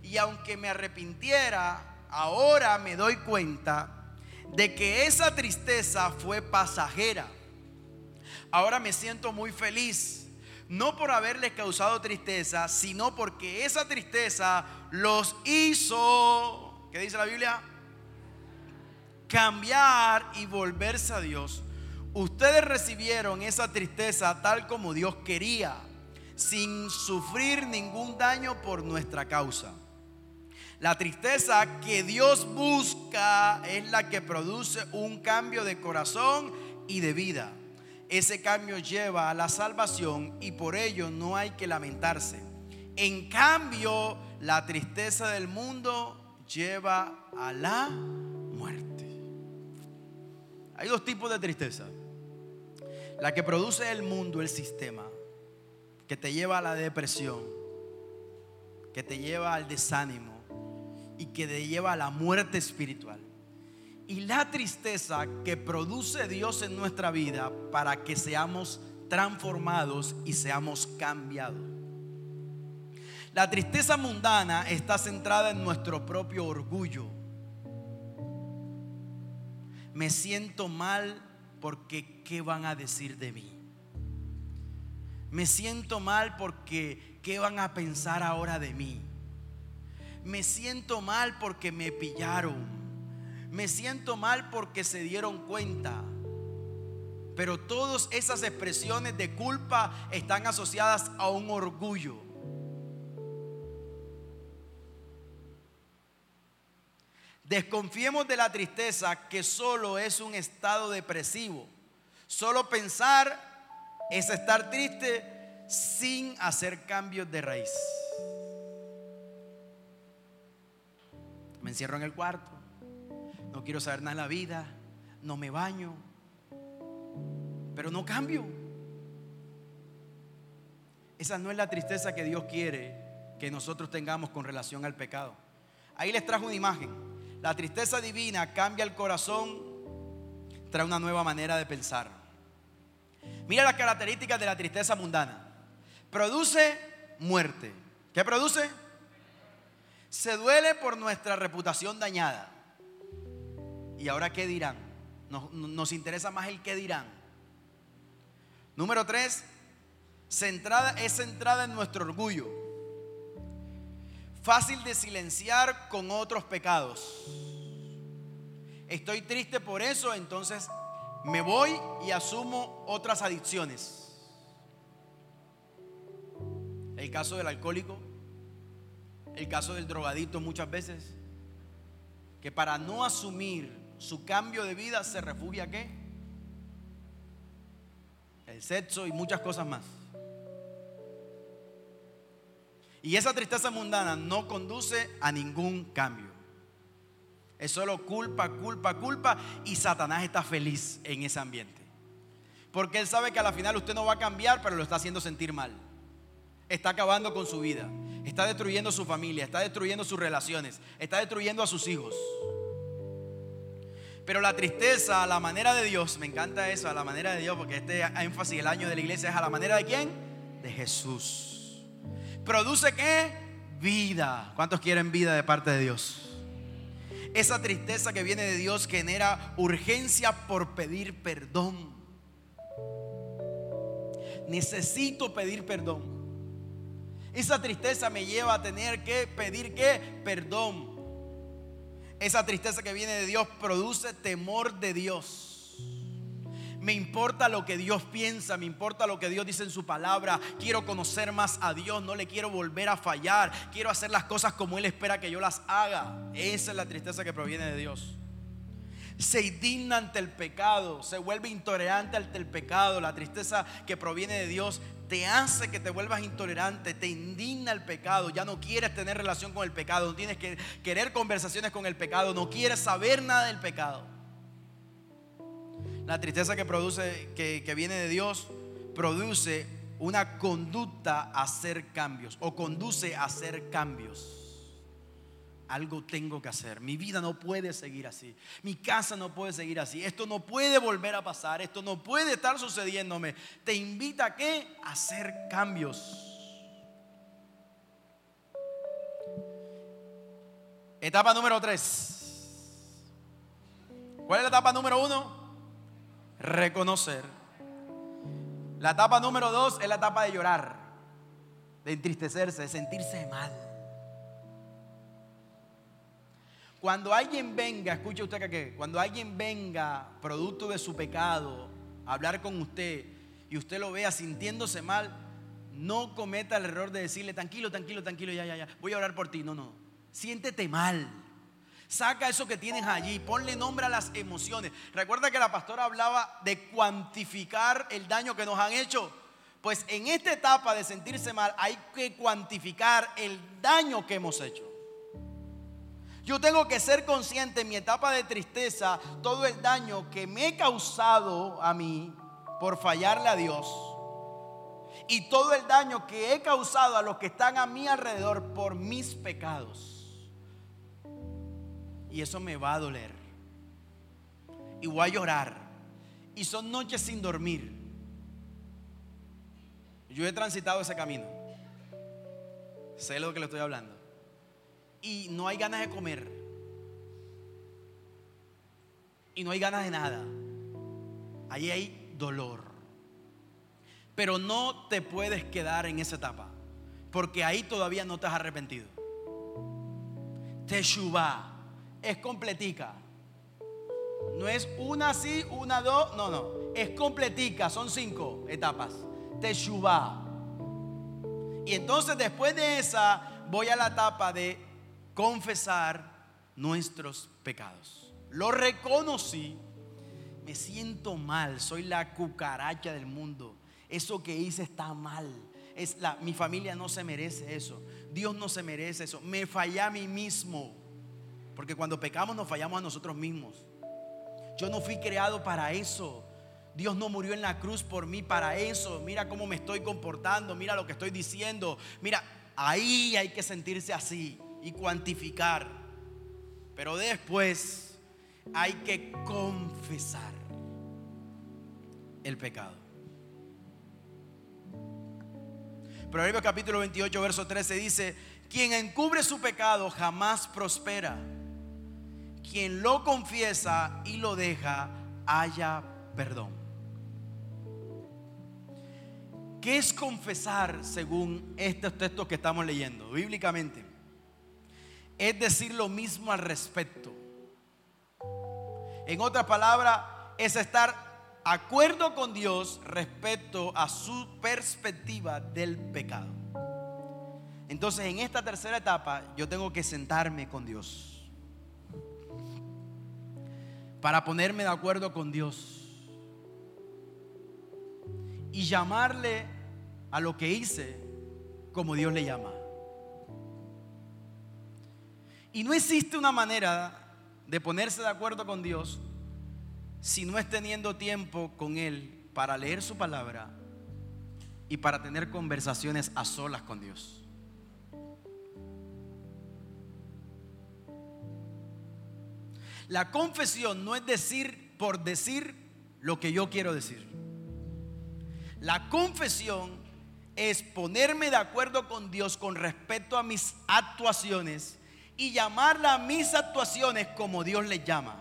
Y aunque me arrepintiera, ahora me doy cuenta de que esa tristeza fue pasajera. Ahora me siento muy feliz, no por haberles causado tristeza, sino porque esa tristeza los hizo, ¿qué dice la Biblia? Cambiar y volverse a Dios Ustedes recibieron esa tristeza tal como Dios quería, sin sufrir ningún daño por nuestra causa. La tristeza que Dios busca es la que produce un cambio de corazón y de vida. Ese cambio lleva a la salvación y por ello no hay que lamentarse. En cambio, la tristeza del mundo lleva a la muerte. Hay dos tipos de tristeza. La que produce el mundo, el sistema, que te lleva a la depresión, que te lleva al desánimo y que te lleva a la muerte espiritual. Y la tristeza que produce Dios en nuestra vida para que seamos transformados y seamos cambiados. La tristeza mundana está centrada en nuestro propio orgullo. Me siento mal porque ¿qué van a decir de mí? Me siento mal porque ¿qué van a pensar ahora de mí? Me siento mal porque me pillaron. Me siento mal porque se dieron cuenta. Pero todas esas expresiones de culpa están asociadas a un orgullo. Desconfiemos de la tristeza que solo es un estado depresivo. Solo pensar es estar triste sin hacer cambios de raíz. Me encierro en el cuarto, no quiero saber nada en la vida, no me baño, pero no cambio. Esa no es la tristeza que Dios quiere que nosotros tengamos con relación al pecado. Ahí les trajo una imagen. La tristeza divina cambia el corazón, trae una nueva manera de pensar. Mira las características de la tristeza mundana. Produce muerte. ¿Qué produce? Se duele por nuestra reputación dañada. ¿Y ahora qué dirán? Nos, interesa más el qué dirán. Número tres, centrada, es centrada en nuestro orgullo. Fácil de silenciar con otros pecados. Estoy triste por eso, entonces me voy y asumo otras adicciones. El caso del alcohólico, el caso del drogadito muchas veces, que para no asumir su cambio de vida se refugia qué? El sexo y muchas cosas más. Y esa tristeza mundana no conduce a ningún cambio. Es solo culpa, culpa, culpa. Y Satanás está feliz en ese ambiente. Porque él sabe que a la final usted no va a cambiar, pero lo está haciendo sentir mal. Está acabando con su vida. Está destruyendo su familia. Está destruyendo sus relaciones. Está destruyendo a sus hijos. Pero la tristeza, a la manera de Dios, me encanta eso, a la manera de Dios, porque este énfasis el año de la iglesia es a la manera de quién? De Jesús. ¿Produce qué? Vida. ¿Cuántos quieren vida de parte de Dios? Esa tristeza que viene de Dios genera urgencia por pedir perdón. Necesito pedir perdón. Esa tristeza me lleva a tener que pedir qué? Perdón. Esa tristeza que viene de Dios produce temor de Dios. Me importa lo que Dios piensa, me importa lo que Dios dice en su palabra. Quiero conocer más a Dios, no le quiero volver a fallar. Quiero hacer las cosas como Él espera que yo las haga. Esa es la tristeza que proviene de Dios. Se indigna ante el pecado, se vuelve intolerante ante el pecado. La tristeza que proviene de Dios te hace que te vuelvas intolerante, te indigna el pecado, ya no quieres tener relación con el pecado, no tienes que querer conversaciones con el pecado, no quieres saber nada del pecado. La tristeza que produce, que, viene de Dios, produce una conducta a hacer cambios o conduce a hacer cambios. Algo tengo que hacer. Mi vida no puede seguir así. Mi casa no puede seguir así. Esto no puede volver a pasar. Esto no puede estar sucediéndome. Te invita a qué? Hacer cambios. Etapa número tres. ¿Cuál es la etapa número uno? Reconocer. La etapa número dos es la etapa de llorar, de entristecerse, de sentirse mal. Cuando alguien venga, escuche usted que cuando alguien venga producto de su pecado a hablar con usted y usted lo vea sintiéndose mal, no cometa el error de decirle tranquilo, tranquilo, tranquilo, ya, ya, ya, voy a orar por ti. No, no. Siéntete mal. Saca eso que tienes allí, ponle nombre a las emociones. Recuerda que la pastora hablaba de cuantificar el daño que nos han hecho. Pues en esta etapa de sentirse mal hay que cuantificar el daño que hemos hecho. Yo tengo que ser consciente en mi etapa de tristeza todo el daño que me he causado a mí por fallarle a Dios. Y todo el daño que he causado a los que están a mi alrededor por mis pecados. Y eso me va a doler. Y voy a llorar. Y son noches sin dormir. Yo he transitado ese camino. Sé lo que le estoy hablando. Y no hay ganas de comer. Y no hay ganas de nada. Ahí hay dolor. Pero no te puedes quedar en esa etapa. Porque ahí todavía no te has arrepentido. Teshuvah es completica. No es una sí, una dos, no, no. Es completica, son cinco etapas. Teshuvah. Y entonces después de esa voy a la etapa de confesar nuestros pecados. Lo reconocí, me siento mal, soy la cucaracha del mundo. Eso que hice está mal. Es la, mi familia no se merece eso. Dios no se merece eso. Me fallé a mí mismo. Porque cuando pecamos nos fallamos a nosotros mismos. Yo no fui creado para eso. Dios no murió en la cruz por mí para eso. Mira cómo me estoy comportando, mira lo que estoy diciendo. Mira, ahí hay que sentirse así y cuantificar. Pero después hay que confesar el pecado. Proverbios capítulo 28, verso 13 dice, quien encubre su pecado jamás prospera quien lo confiesa y lo deja, haya perdón. ¿Qué es confesar según estos textos que estamos leyendo bíblicamente? Es decir lo mismo al respecto. En otras palabras, es estar acuerdo con Dios respecto a su perspectiva del pecado. Entonces, en esta tercera etapa, yo tengo que sentarme con Dios para ponerme de acuerdo con Dios y llamarle a lo que hice como Dios le llama. Y no existe una manera de ponerse de acuerdo con Dios si no es teniendo tiempo con Él para leer su palabra y para tener conversaciones a solas con Dios. La confesión no es decir por decir lo que yo quiero decir. La confesión es ponerme de acuerdo con Dios con respecto a mis actuaciones y llamarla a mis actuaciones como Dios les llama.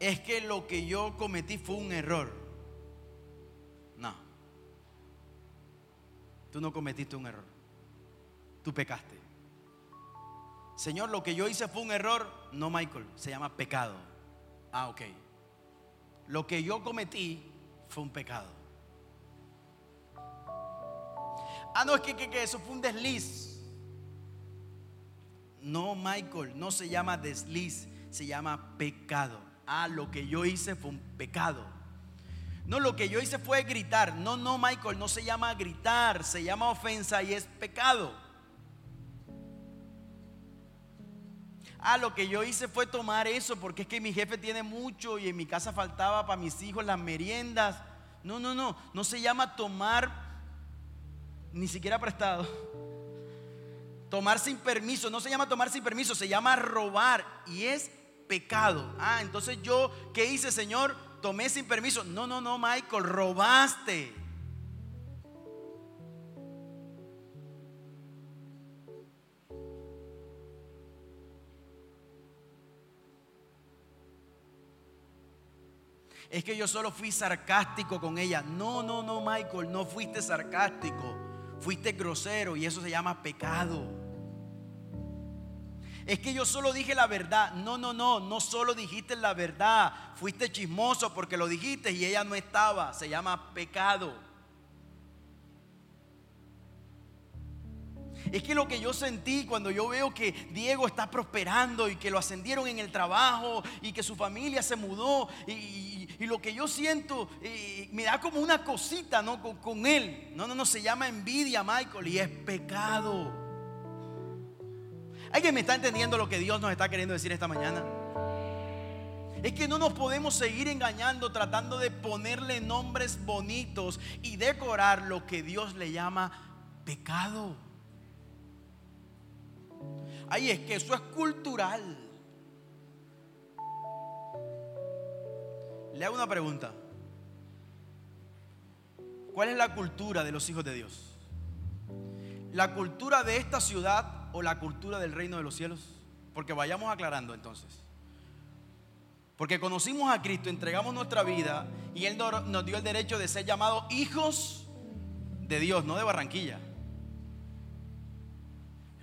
Es que lo que yo cometí fue un error. No. Tú no cometiste un error tú pecaste. Señor, lo que yo hice fue un error. No, Michael, se llama pecado. Ah, ok. Lo que yo cometí fue un pecado. Ah, no, es que, que eso fue un desliz. No, Michael, no se llama desliz, se llama pecado. Ah, lo que yo hice fue un pecado. No, lo que yo hice fue gritar. No, no, Michael, no se llama gritar, se llama ofensa y es pecado. Ah, lo que yo hice fue tomar eso porque es que mi jefe tiene mucho y en mi casa faltaba para mis hijos las meriendas. No, no, no, no se llama tomar ni siquiera prestado. Tomar sin permiso, no se llama tomar sin permiso, se llama robar y es pecado. Ah, entonces yo, ¿qué hice, Señor? Tomé sin permiso. No, no, no, Michael, robaste. Es que yo solo fui sarcástico con ella. No, no, no, Michael, no fuiste sarcástico, fuiste grosero y eso se llama pecado. Es que yo solo dije la verdad. No, no, no, no solo dijiste la verdad. Fuiste chismoso porque lo dijiste y ella no estaba. Se llama pecado. Es que lo que yo sentí cuando yo veo que Diego está prosperando y que lo ascendieron en el trabajo y que su familia se mudó y, lo que yo siento eh, me da como una cosita ¿no? Con, con él. No, no, no, se llama envidia, Michael, y es pecado. ¿Alguien me está entendiendo lo que Dios nos está queriendo decir esta mañana? Es que no nos podemos seguir engañando tratando de ponerle nombres bonitos y decorar lo que Dios le llama pecado. Ay, es que eso es cultural. Le hago una pregunta. ¿Cuál es la cultura de los hijos de Dios? ¿La cultura de esta ciudad o la cultura del reino de los cielos? Porque vayamos aclarando entonces. Porque conocimos a Cristo, entregamos nuestra vida y Él nos dio el derecho de ser llamados hijos de Dios, no de Barranquilla.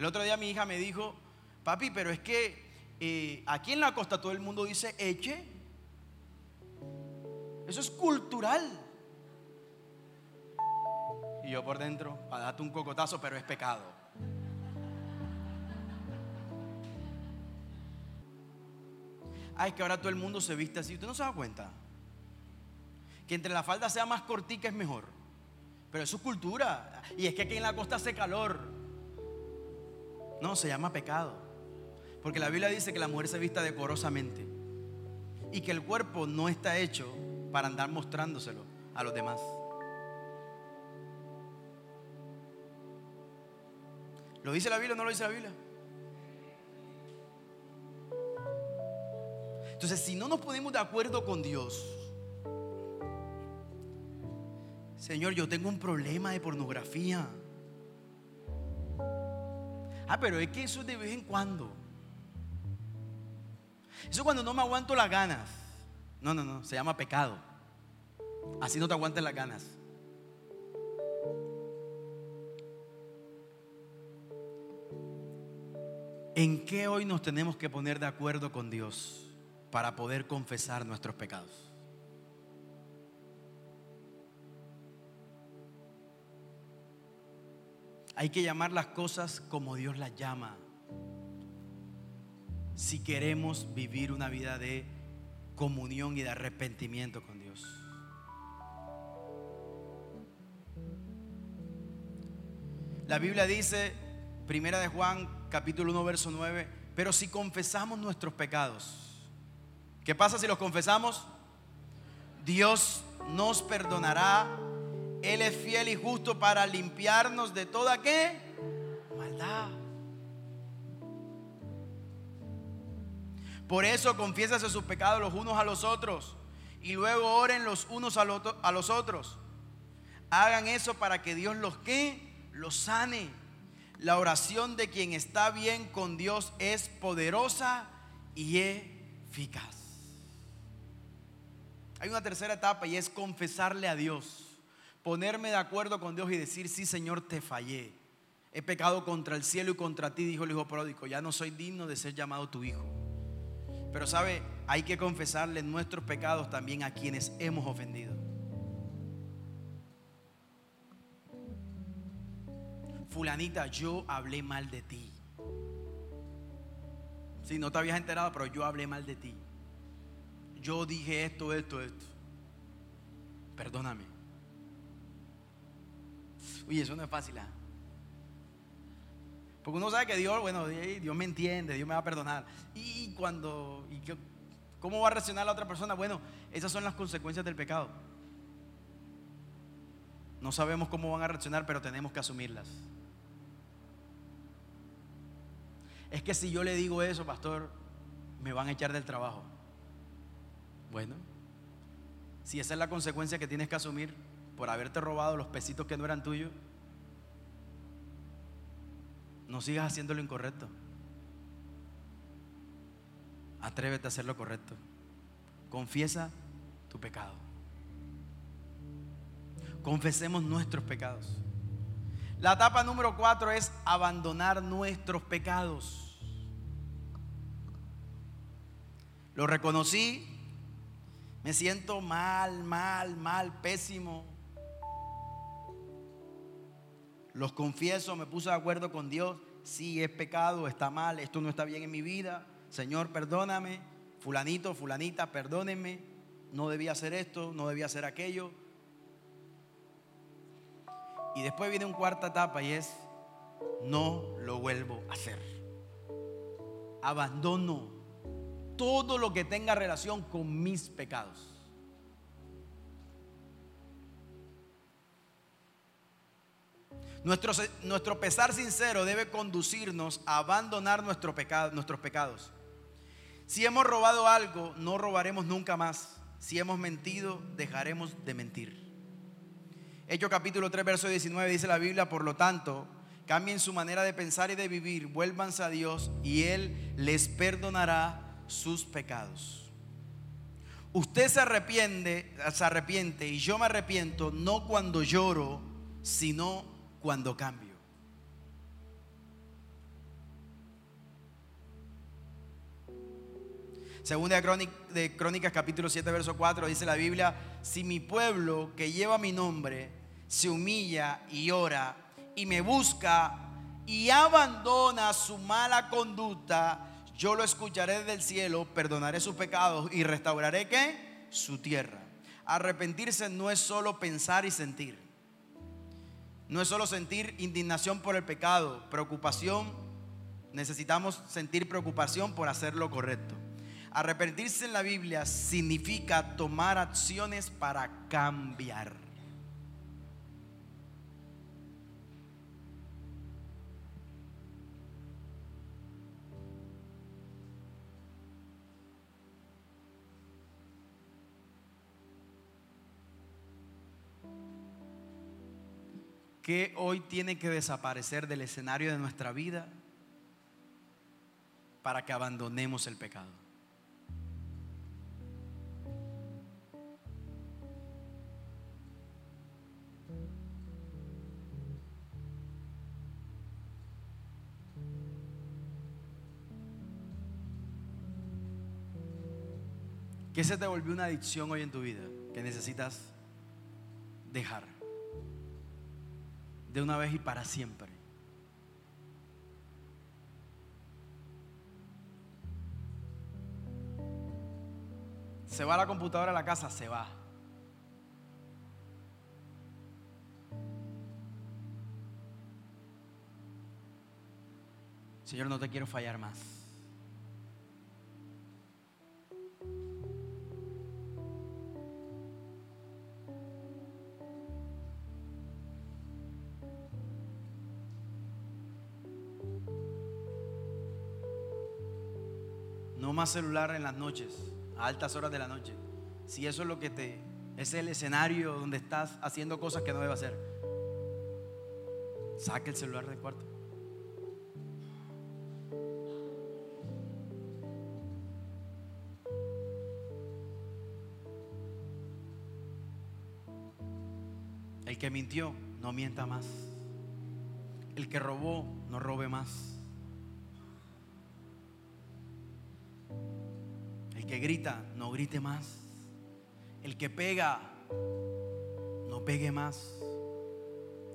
El otro día mi hija me dijo, papi, pero es que eh, aquí en la costa todo el mundo dice eche. Eso es cultural. Y yo por dentro, para darte un cocotazo, pero es pecado. Ay, es que ahora todo el mundo se viste así. ¿Usted no se da cuenta? Que entre la falda sea más cortica es mejor. Pero es su cultura. Y es que aquí en la costa hace calor. No, se llama pecado. Porque la Biblia dice que la mujer se vista decorosamente. Y que el cuerpo no está hecho para andar mostrándoselo a los demás. ¿Lo dice la Biblia o no lo dice la Biblia? Entonces, si no nos ponemos de acuerdo con Dios, Señor, yo tengo un problema de pornografía. Ah, pero es que eso es de vez en cuando. Eso es cuando no me aguanto las ganas. No, no, no, se llama pecado. Así no te aguantes las ganas. ¿En qué hoy nos tenemos que poner de acuerdo con Dios para poder confesar nuestros pecados? Hay que llamar las cosas como Dios las llama. Si queremos vivir una vida de comunión y de arrepentimiento con Dios. La Biblia dice, primera de Juan, capítulo 1, verso 9, pero si confesamos nuestros pecados, ¿qué pasa si los confesamos? Dios nos perdonará él es fiel y justo para limpiarnos de toda qué? Maldad. Por eso confiésase sus pecados los unos a los otros y luego oren los unos a los otros. Hagan eso para que Dios los que los sane. La oración de quien está bien con Dios es poderosa y eficaz. Hay una tercera etapa y es confesarle a Dios ponerme de acuerdo con Dios y decir, sí Señor, te fallé. He pecado contra el cielo y contra ti, dijo el hijo pródigo. Ya no soy digno de ser llamado tu hijo. Pero sabe, hay que confesarle nuestros pecados también a quienes hemos ofendido. Fulanita, yo hablé mal de ti. Si no te habías enterado, pero yo hablé mal de ti. Yo dije esto, esto, esto. Perdóname. Uy, eso no es fácil. ¿ah? Porque uno sabe que Dios, bueno, Dios me entiende, Dios me va a perdonar. Y cuando, y ¿cómo va a reaccionar la otra persona? Bueno, esas son las consecuencias del pecado. No sabemos cómo van a reaccionar, pero tenemos que asumirlas. Es que si yo le digo eso, pastor, me van a echar del trabajo. Bueno, si esa es la consecuencia que tienes que asumir, por haberte robado los pesitos que no eran tuyos, no sigas haciendo lo incorrecto. Atrévete a hacer lo correcto. Confiesa tu pecado. Confesemos nuestros pecados. La etapa número cuatro es abandonar nuestros pecados. Lo reconocí, me siento mal, mal, mal, pésimo. Los confieso, me puse de acuerdo con Dios, sí es pecado, está mal, esto no está bien en mi vida, Señor, perdóname, fulanito, fulanita, perdónenme, no debía hacer esto, no debía hacer aquello. Y después viene una cuarta etapa y es, no lo vuelvo a hacer. Abandono todo lo que tenga relación con mis pecados. Nuestro, nuestro pesar sincero debe conducirnos a abandonar nuestros pecados. Si hemos robado algo, no robaremos nunca más. Si hemos mentido, dejaremos de mentir. Hechos capítulo 3, verso 19 dice la Biblia, por lo tanto, cambien su manera de pensar y de vivir, vuélvanse a Dios y Él les perdonará sus pecados. Usted se arrepiente, se arrepiente y yo me arrepiento no cuando lloro, sino cuando cambio. Segunda de Crónicas capítulo 7 verso 4 dice la Biblia, si mi pueblo que lleva mi nombre se humilla y ora y me busca y abandona su mala conducta, yo lo escucharé desde el cielo, perdonaré sus pecados y restauraré qué? Su tierra. Arrepentirse no es solo pensar y sentir. No es solo sentir indignación por el pecado, preocupación. Necesitamos sentir preocupación por hacer lo correcto. Arrepentirse en la Biblia significa tomar acciones para cambiar. ¿Qué hoy tiene que desaparecer del escenario de nuestra vida para que abandonemos el pecado? ¿Qué se te volvió una adicción hoy en tu vida que necesitas dejar? De una vez y para siempre. Se va la computadora a la casa, se va. Señor, no te quiero fallar más. Más celular en las noches, a altas horas de la noche. Si eso es lo que te, es el escenario donde estás haciendo cosas que no debe hacer, saque el celular del cuarto. El que mintió, no mienta más. El que robó, no robe más. Que grita, no grite más. El que pega, no pegue más.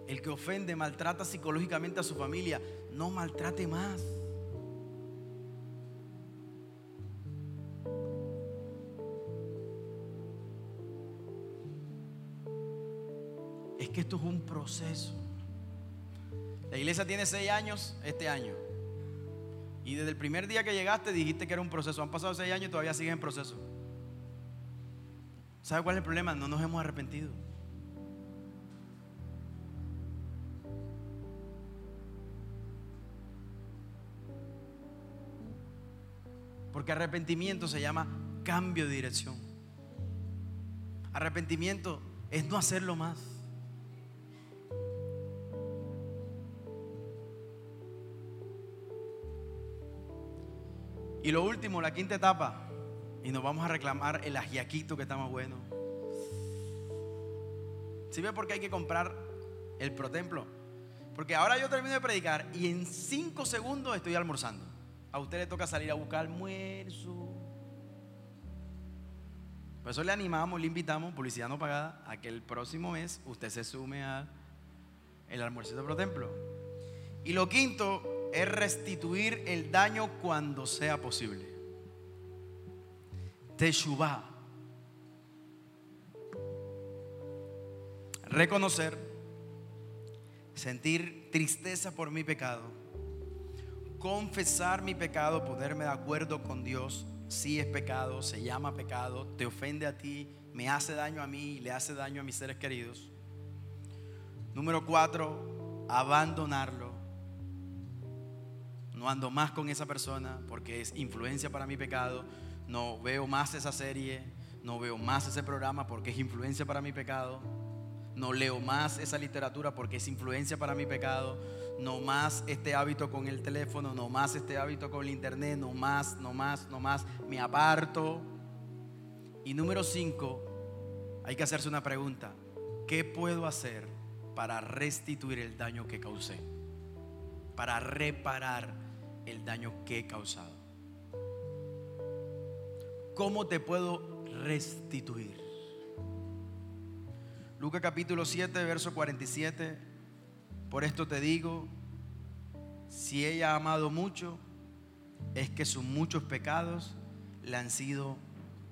El que ofende, maltrata psicológicamente a su familia, no maltrate más. Es que esto es un proceso. La iglesia tiene seis años este año. Y desde el primer día que llegaste dijiste que era un proceso. Han pasado seis años y todavía sigue en proceso. ¿Sabe cuál es el problema? No nos hemos arrepentido. Porque arrepentimiento se llama cambio de dirección. Arrepentimiento es no hacerlo más. Y lo último, la quinta etapa. Y nos vamos a reclamar el ajiaquito que está más bueno. ¿Sí ve por qué hay que comprar el protemplo? Porque ahora yo termino de predicar y en cinco segundos estoy almorzando. A usted le toca salir a buscar almuerzo. Por eso le animamos, le invitamos, publicidad no pagada, a que el próximo mes usted se sume a el almuercito pro templo. Y lo quinto es restituir el daño cuando sea posible. Teshuvah. Reconocer, sentir tristeza por mi pecado, confesar mi pecado, ponerme de acuerdo con Dios si es pecado, se llama pecado, te ofende a ti, me hace daño a mí y le hace daño a mis seres queridos. Número cuatro, abandonarlo. No ando más con esa persona porque es influencia para mi pecado. No veo más esa serie, no veo más ese programa porque es influencia para mi pecado. No leo más esa literatura porque es influencia para mi pecado. No más este hábito con el teléfono, no más este hábito con el internet, no más, no más, no más. Me aparto. Y número cinco, hay que hacerse una pregunta. ¿Qué puedo hacer para restituir el daño que causé? Para reparar el daño que he causado. ¿Cómo te puedo restituir? Lucas capítulo 7, verso 47. Por esto te digo, si ella ha amado mucho, es que sus muchos pecados le han sido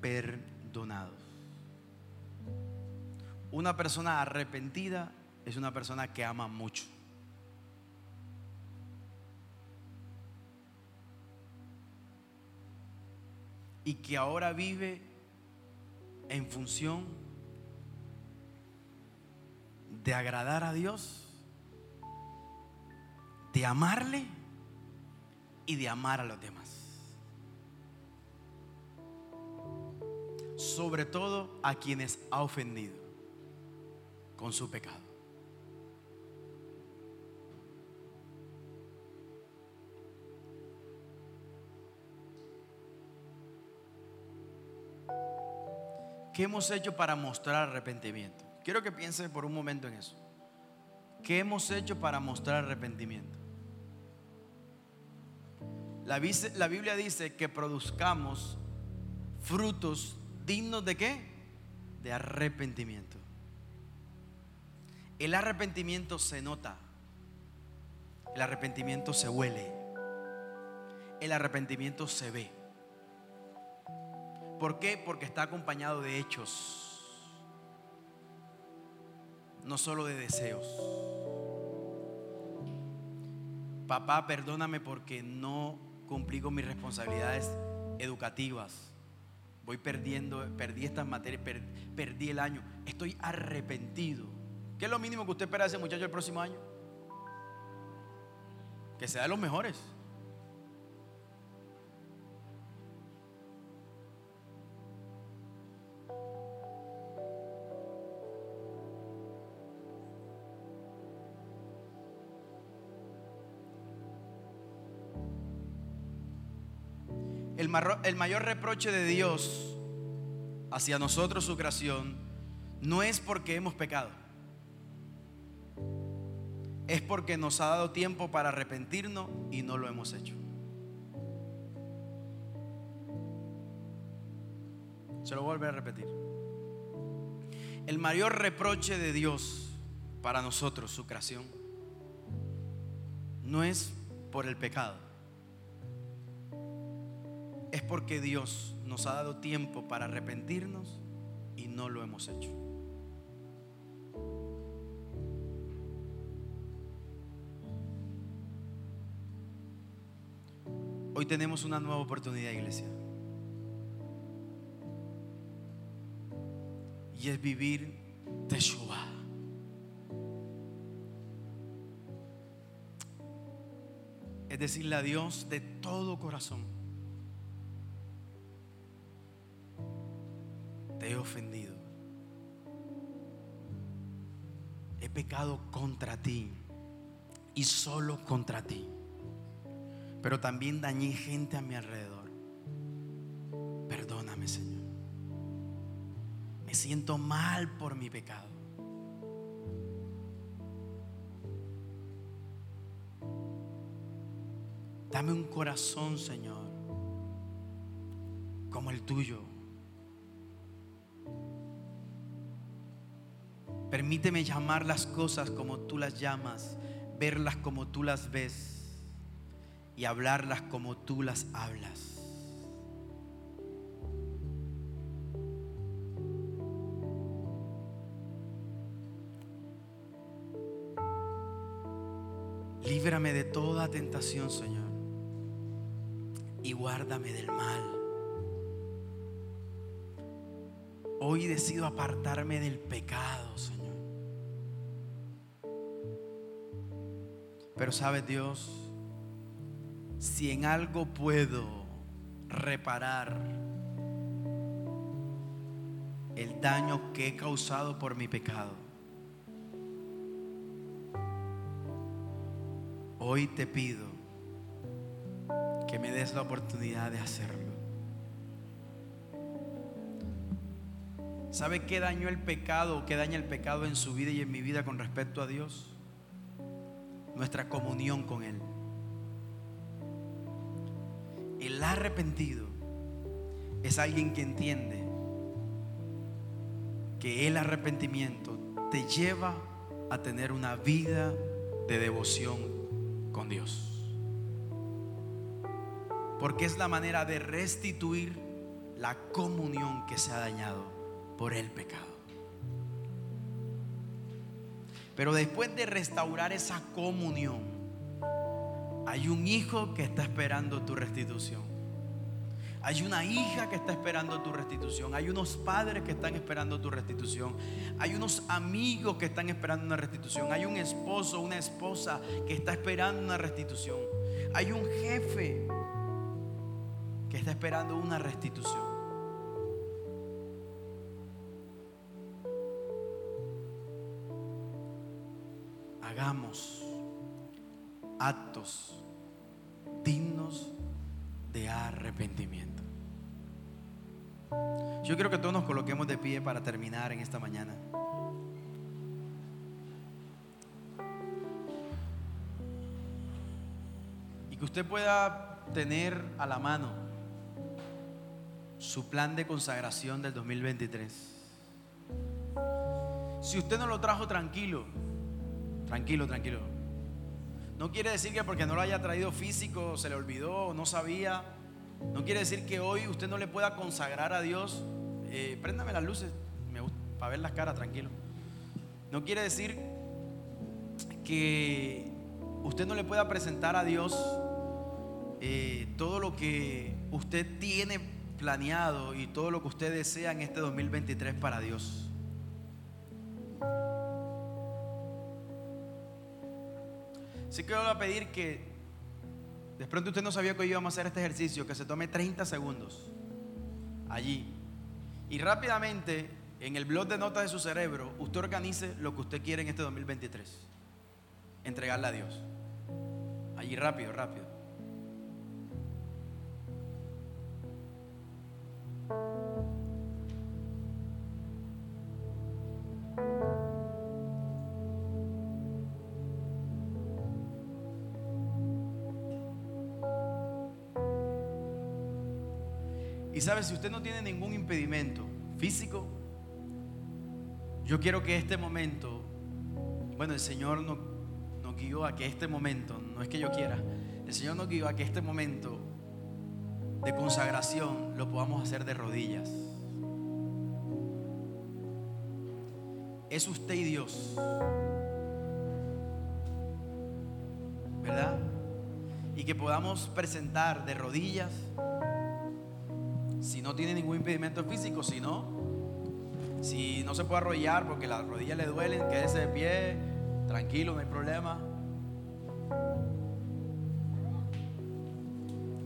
perdonados. Una persona arrepentida es una persona que ama mucho. Y que ahora vive en función de agradar a Dios, de amarle y de amar a los demás. Sobre todo a quienes ha ofendido con su pecado. ¿Qué hemos hecho para mostrar arrepentimiento? Quiero que piense por un momento en eso. ¿Qué hemos hecho para mostrar arrepentimiento? La, la Biblia dice que produzcamos frutos dignos de qué? De arrepentimiento. El arrepentimiento se nota. El arrepentimiento se huele. El arrepentimiento se ve. ¿Por qué? Porque está acompañado de hechos no solo de deseos. Papá, perdóname porque no cumplí con mis responsabilidades educativas. Voy perdiendo, perdí estas materias, perdí el año. Estoy arrepentido. ¿Qué es lo mínimo que usted espera de ese muchacho el próximo año? Que sea de los mejores. El mayor reproche de Dios hacia nosotros, su creación, no es porque hemos pecado. Es porque nos ha dado tiempo para arrepentirnos y no lo hemos hecho. Se lo volver a repetir. El mayor reproche de Dios para nosotros, su creación, no es por el pecado es porque Dios nos ha dado tiempo para arrepentirnos y no lo hemos hecho. Hoy tenemos una nueva oportunidad, iglesia. Y es vivir Teshuvah. Es decirle a Dios de todo corazón he ofendido. He pecado contra ti y solo contra ti. Pero también dañé gente a mi alrededor. Perdóname, Señor. Me siento mal por mi pecado. Dame un corazón, Señor, como el tuyo Permíteme llamar las cosas como tú las llamas, verlas como tú las ves y hablarlas como tú las hablas. Líbrame de toda tentación, Señor, y guárdame del mal. Hoy decido apartarme del pecado, Señor. Pero sabes Dios, si en algo puedo reparar el daño que he causado por mi pecado, hoy te pido que me des la oportunidad de hacerlo. ¿Sabe qué dañó el pecado? ¿Qué daña el pecado en su vida y en mi vida con respecto a Dios? Nuestra comunión con Él. El arrepentido es alguien que entiende que el arrepentimiento te lleva a tener una vida de devoción con Dios. Porque es la manera de restituir la comunión que se ha dañado por el pecado. Pero después de restaurar esa comunión, hay un hijo que está esperando tu restitución. Hay una hija que está esperando tu restitución. Hay unos padres que están esperando tu restitución. Hay unos amigos que están esperando una restitución. Hay un esposo, una esposa que está esperando una restitución. Hay un jefe que está esperando una restitución. Hagamos actos dignos de arrepentimiento. Yo quiero que todos nos coloquemos de pie para terminar en esta mañana. Y que usted pueda tener a la mano su plan de consagración del 2023. Si usted no lo trajo tranquilo, Tranquilo, tranquilo. No quiere decir que porque no lo haya traído físico, se le olvidó, no sabía. No quiere decir que hoy usted no le pueda consagrar a Dios. Eh, préndame las luces me gusta, para ver las caras, tranquilo. No quiere decir que usted no le pueda presentar a Dios eh, todo lo que usted tiene planeado y todo lo que usted desea en este 2023 para Dios. Así que voy a pedir que, de pronto usted no sabía que hoy íbamos a hacer este ejercicio, que se tome 30 segundos allí. Y rápidamente, en el blog de notas de su cerebro, usted organice lo que usted quiere en este 2023. Entregarle a Dios. Allí rápido, rápido. Y sabe, si usted no tiene ningún impedimento físico, yo quiero que este momento, bueno, el Señor nos, guió a que este momento, no es que yo quiera, el Señor nos guió a que este momento de consagración lo podamos hacer de rodillas. Es usted y Dios. ¿Verdad? Y que podamos presentar de rodillas no tiene ningún impedimento físico, si no, si no se puede arrollar porque las rodillas le duelen, quédese de pie, tranquilo, no hay problema.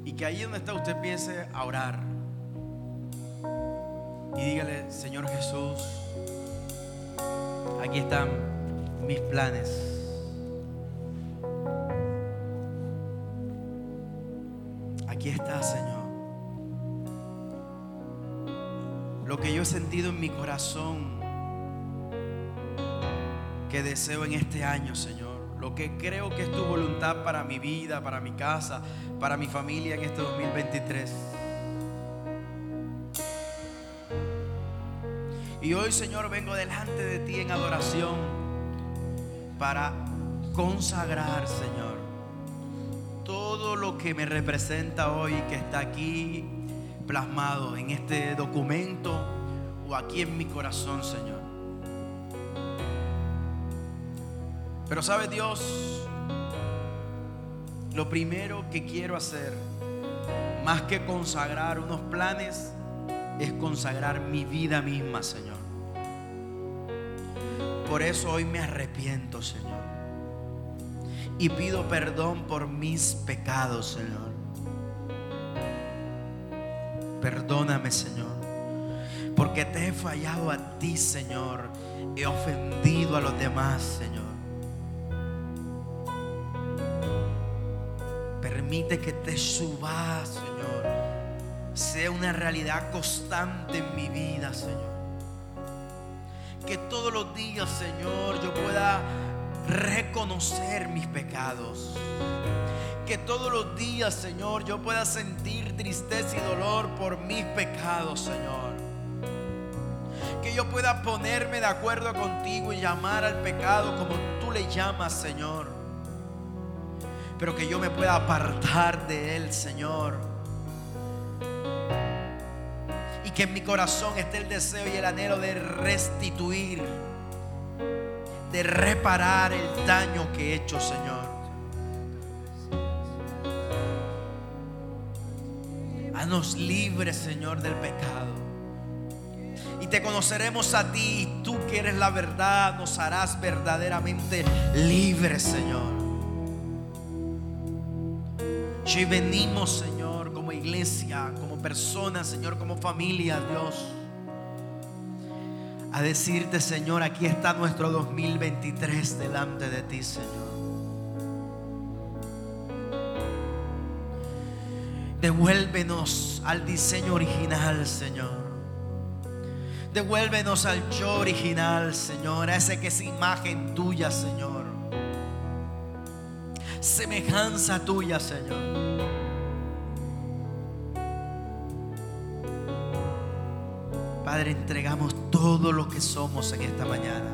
Y que ahí donde está usted empiece a orar. Y dígale, Señor Jesús, aquí están mis planes. Sentido en mi corazón que deseo en este año, Señor. Lo que creo que es tu voluntad para mi vida, para mi casa, para mi familia en este 2023. Y hoy, Señor, vengo delante de ti en adoración para consagrar, Señor, todo lo que me representa hoy, que está aquí plasmado en este documento o aquí en mi corazón, Señor. Pero sabe Dios, lo primero que quiero hacer, más que consagrar unos planes, es consagrar mi vida misma, Señor. Por eso hoy me arrepiento, Señor. Y pido perdón por mis pecados, Señor. Perdóname, Señor. Porque te he fallado a ti, Señor. He ofendido a los demás, Señor. Permite que te suba, Señor. Sea una realidad constante en mi vida, Señor. Que todos los días, Señor, yo pueda reconocer mis pecados. Que todos los días, Señor, yo pueda sentir tristeza y dolor por mis pecados, Señor. Yo pueda ponerme de acuerdo contigo y llamar al pecado como tú le llamas, Señor. Pero que yo me pueda apartar de él, Señor. Y que en mi corazón esté el deseo y el anhelo de restituir, de reparar el daño que he hecho, Señor. Haznos libres, Señor, del pecado. Te conoceremos a ti. Y tú que eres la verdad, nos harás verdaderamente libres, Señor. Y venimos, Señor, como iglesia, como personas, Señor, como familia, Dios. A decirte, Señor, aquí está nuestro 2023 delante de ti, Señor. Devuélvenos al diseño original, Señor. Devuélvenos al yo original, Señor. A ese que es imagen tuya, Señor. Semejanza tuya, Señor. Padre, entregamos todo lo que somos en esta mañana.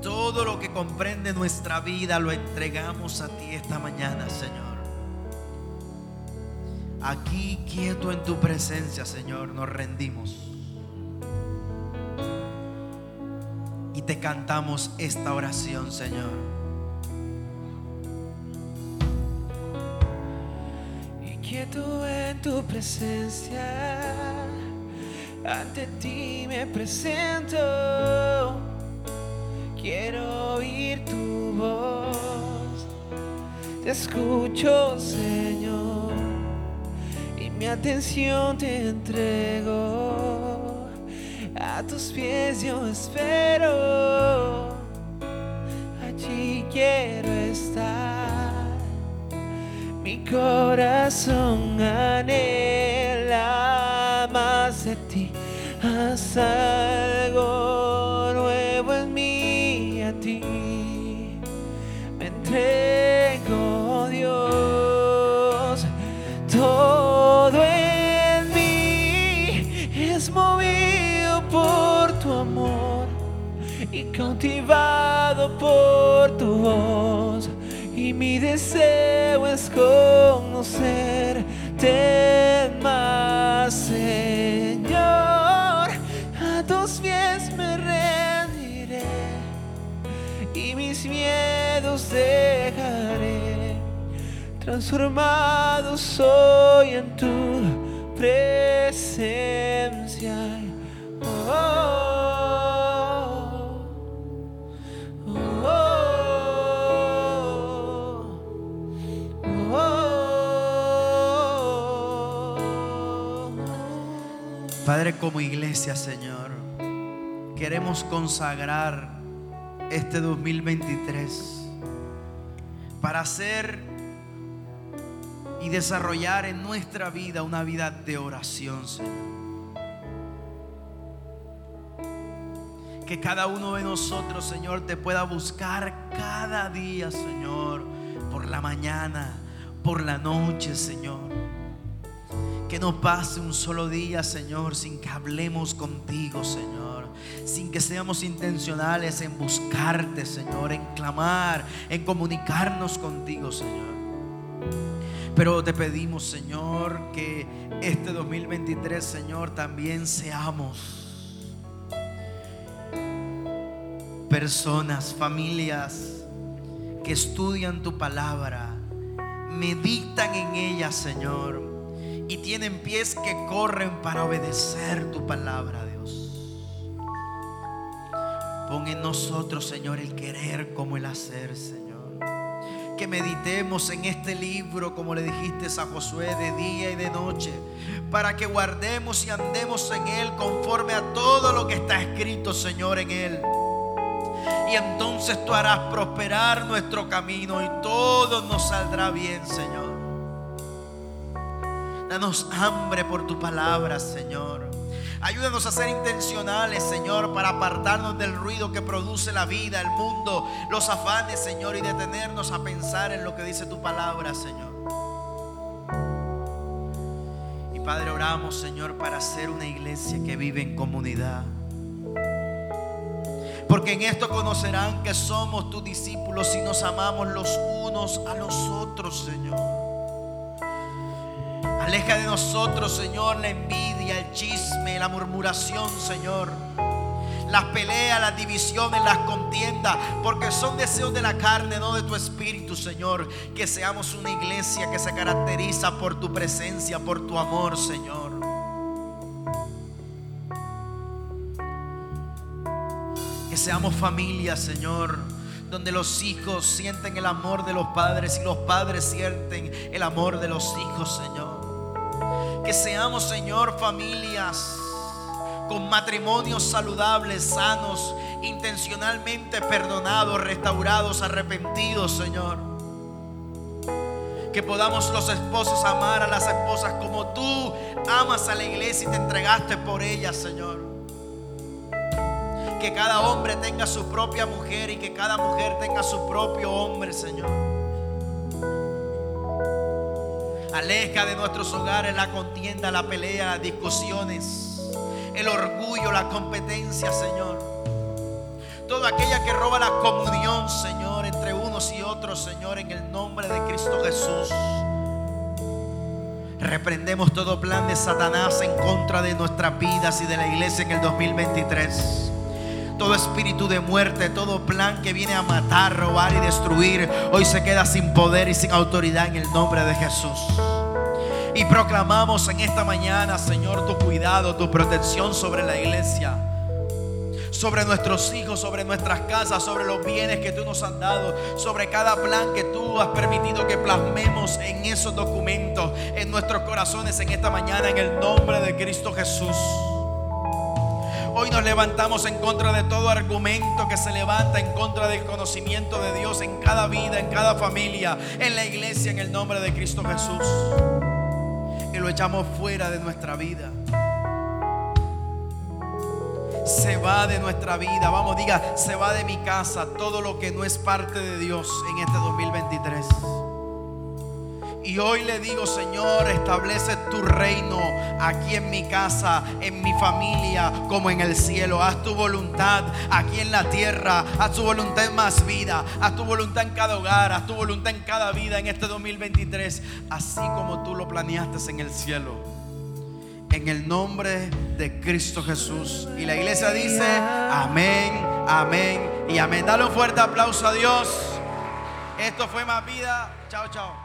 Todo lo que comprende nuestra vida lo entregamos a ti esta mañana, Señor. Aquí quieto en tu presencia, Señor, nos rendimos. Y te cantamos esta oración, Señor. Y quieto en tu presencia, ante ti me presento. Quiero oír tu voz, te escucho, Señor mi atención te entrego, a tus pies yo espero, allí quiero estar, mi corazón anhela más de ti, haz algo nuevo en mí, a ti. Me entrego, cautivado por tu voz. Y mi deseo es conocerte más, Señor. A tus pies me rendiré y mis miedos dejaré. Transformado soy en tu presencia. Como iglesia, Señor, queremos consagrar este 2023 para hacer y desarrollar en nuestra vida una vida de oración, Señor. Que cada uno de nosotros, Señor, te pueda buscar cada día, Señor, por la mañana, por la noche, Señor Que no pase un solo día, Señor, sin que hablemos contigo, Señor. Sin que seamos intencionales en buscarte, Señor, en clamar, en comunicarnos contigo, Señor. Pero te pedimos, Señor, que este 2023, Señor, también seamos personas, familias que estudian tu palabra, meditan en ella, Señor, y tienen pies que corren para obedecer tu palabra, Dios. Pon en nosotros, Señor, el querer como el hacer, Señor. Que meditemos en este libro, como le dijiste a Josué, de día y de noche, para que guardemos y andemos en él conforme a todo lo que está escrito, Señor, en él. Y entonces tú harás prosperar nuestro camino y todo nos saldrá bien, Señor. Danos hambre por tu palabra, Señor. Ayúdanos a ser intencionales, Señor, para apartarnos del ruido que produce la vida, el mundo, los afanes, Señor, y detenernos a pensar en lo que dice tu palabra, Señor. Y Padre, oramos, Señor, para ser una iglesia que vive en comunidad. Porque en esto conocerán que somos tus discípulos y nos amamos los unos a los otros, Señor. Aleja de nosotros, Señor, la envidia, el chisme, la murmuración, Señor. Las peleas, las divisiones, las contiendas, porque son deseos de la carne, no de tu espíritu, Señor. Que seamos una iglesia que se caracteriza por tu presencia, por tu amor, Señor. Que seamos familia, Señor, donde los hijos sienten el amor de los padres y los padres sienten el amor de los hijos, Señor. Que seamos, Señor, familias con matrimonios saludables, sanos, intencionalmente perdonados, restaurados, arrepentidos, Señor. Que podamos los esposos amar a las esposas como tú amas a la iglesia y te entregaste por ellas, Señor que cada hombre tenga su propia mujer y que cada mujer tenga su propio hombre, Señor. Aleja de nuestros hogares la contienda, la pelea, las discusiones, el orgullo, la competencia, Señor. Toda aquella que roba la comunión, Señor, entre unos y otros, Señor, en el nombre de Cristo Jesús. Reprendemos todo plan de Satanás en contra de nuestras vidas y de la iglesia en el 2023 todo espíritu de muerte, todo plan que viene a matar, robar y destruir, hoy se queda sin poder y sin autoridad en el nombre de Jesús. Y proclamamos en esta mañana, Señor, tu cuidado, tu protección sobre la iglesia, sobre nuestros hijos, sobre nuestras casas, sobre los bienes que tú nos has dado, sobre cada plan que tú has permitido que plasmemos en esos documentos, en nuestros corazones en esta mañana, en el nombre de Cristo Jesús. Hoy nos levantamos en contra de todo argumento que se levanta en contra del conocimiento de Dios en cada vida, en cada familia, en la iglesia, en el nombre de Cristo Jesús. Y lo echamos fuera de nuestra vida. Se va de nuestra vida. Vamos, diga, se va de mi casa todo lo que no es parte de Dios en este 2023. Y hoy le digo, Señor, establece tu reino aquí en mi casa, en mi familia, como en el cielo. Haz tu voluntad aquí en la tierra. Haz tu voluntad en más vida. Haz tu voluntad en cada hogar. Haz tu voluntad en cada vida en este 2023. Así como tú lo planeaste en el cielo. En el nombre de Cristo Jesús. Y la iglesia dice, amén, amén y amén. Dale un fuerte aplauso a Dios. Esto fue más vida. Chao, chao.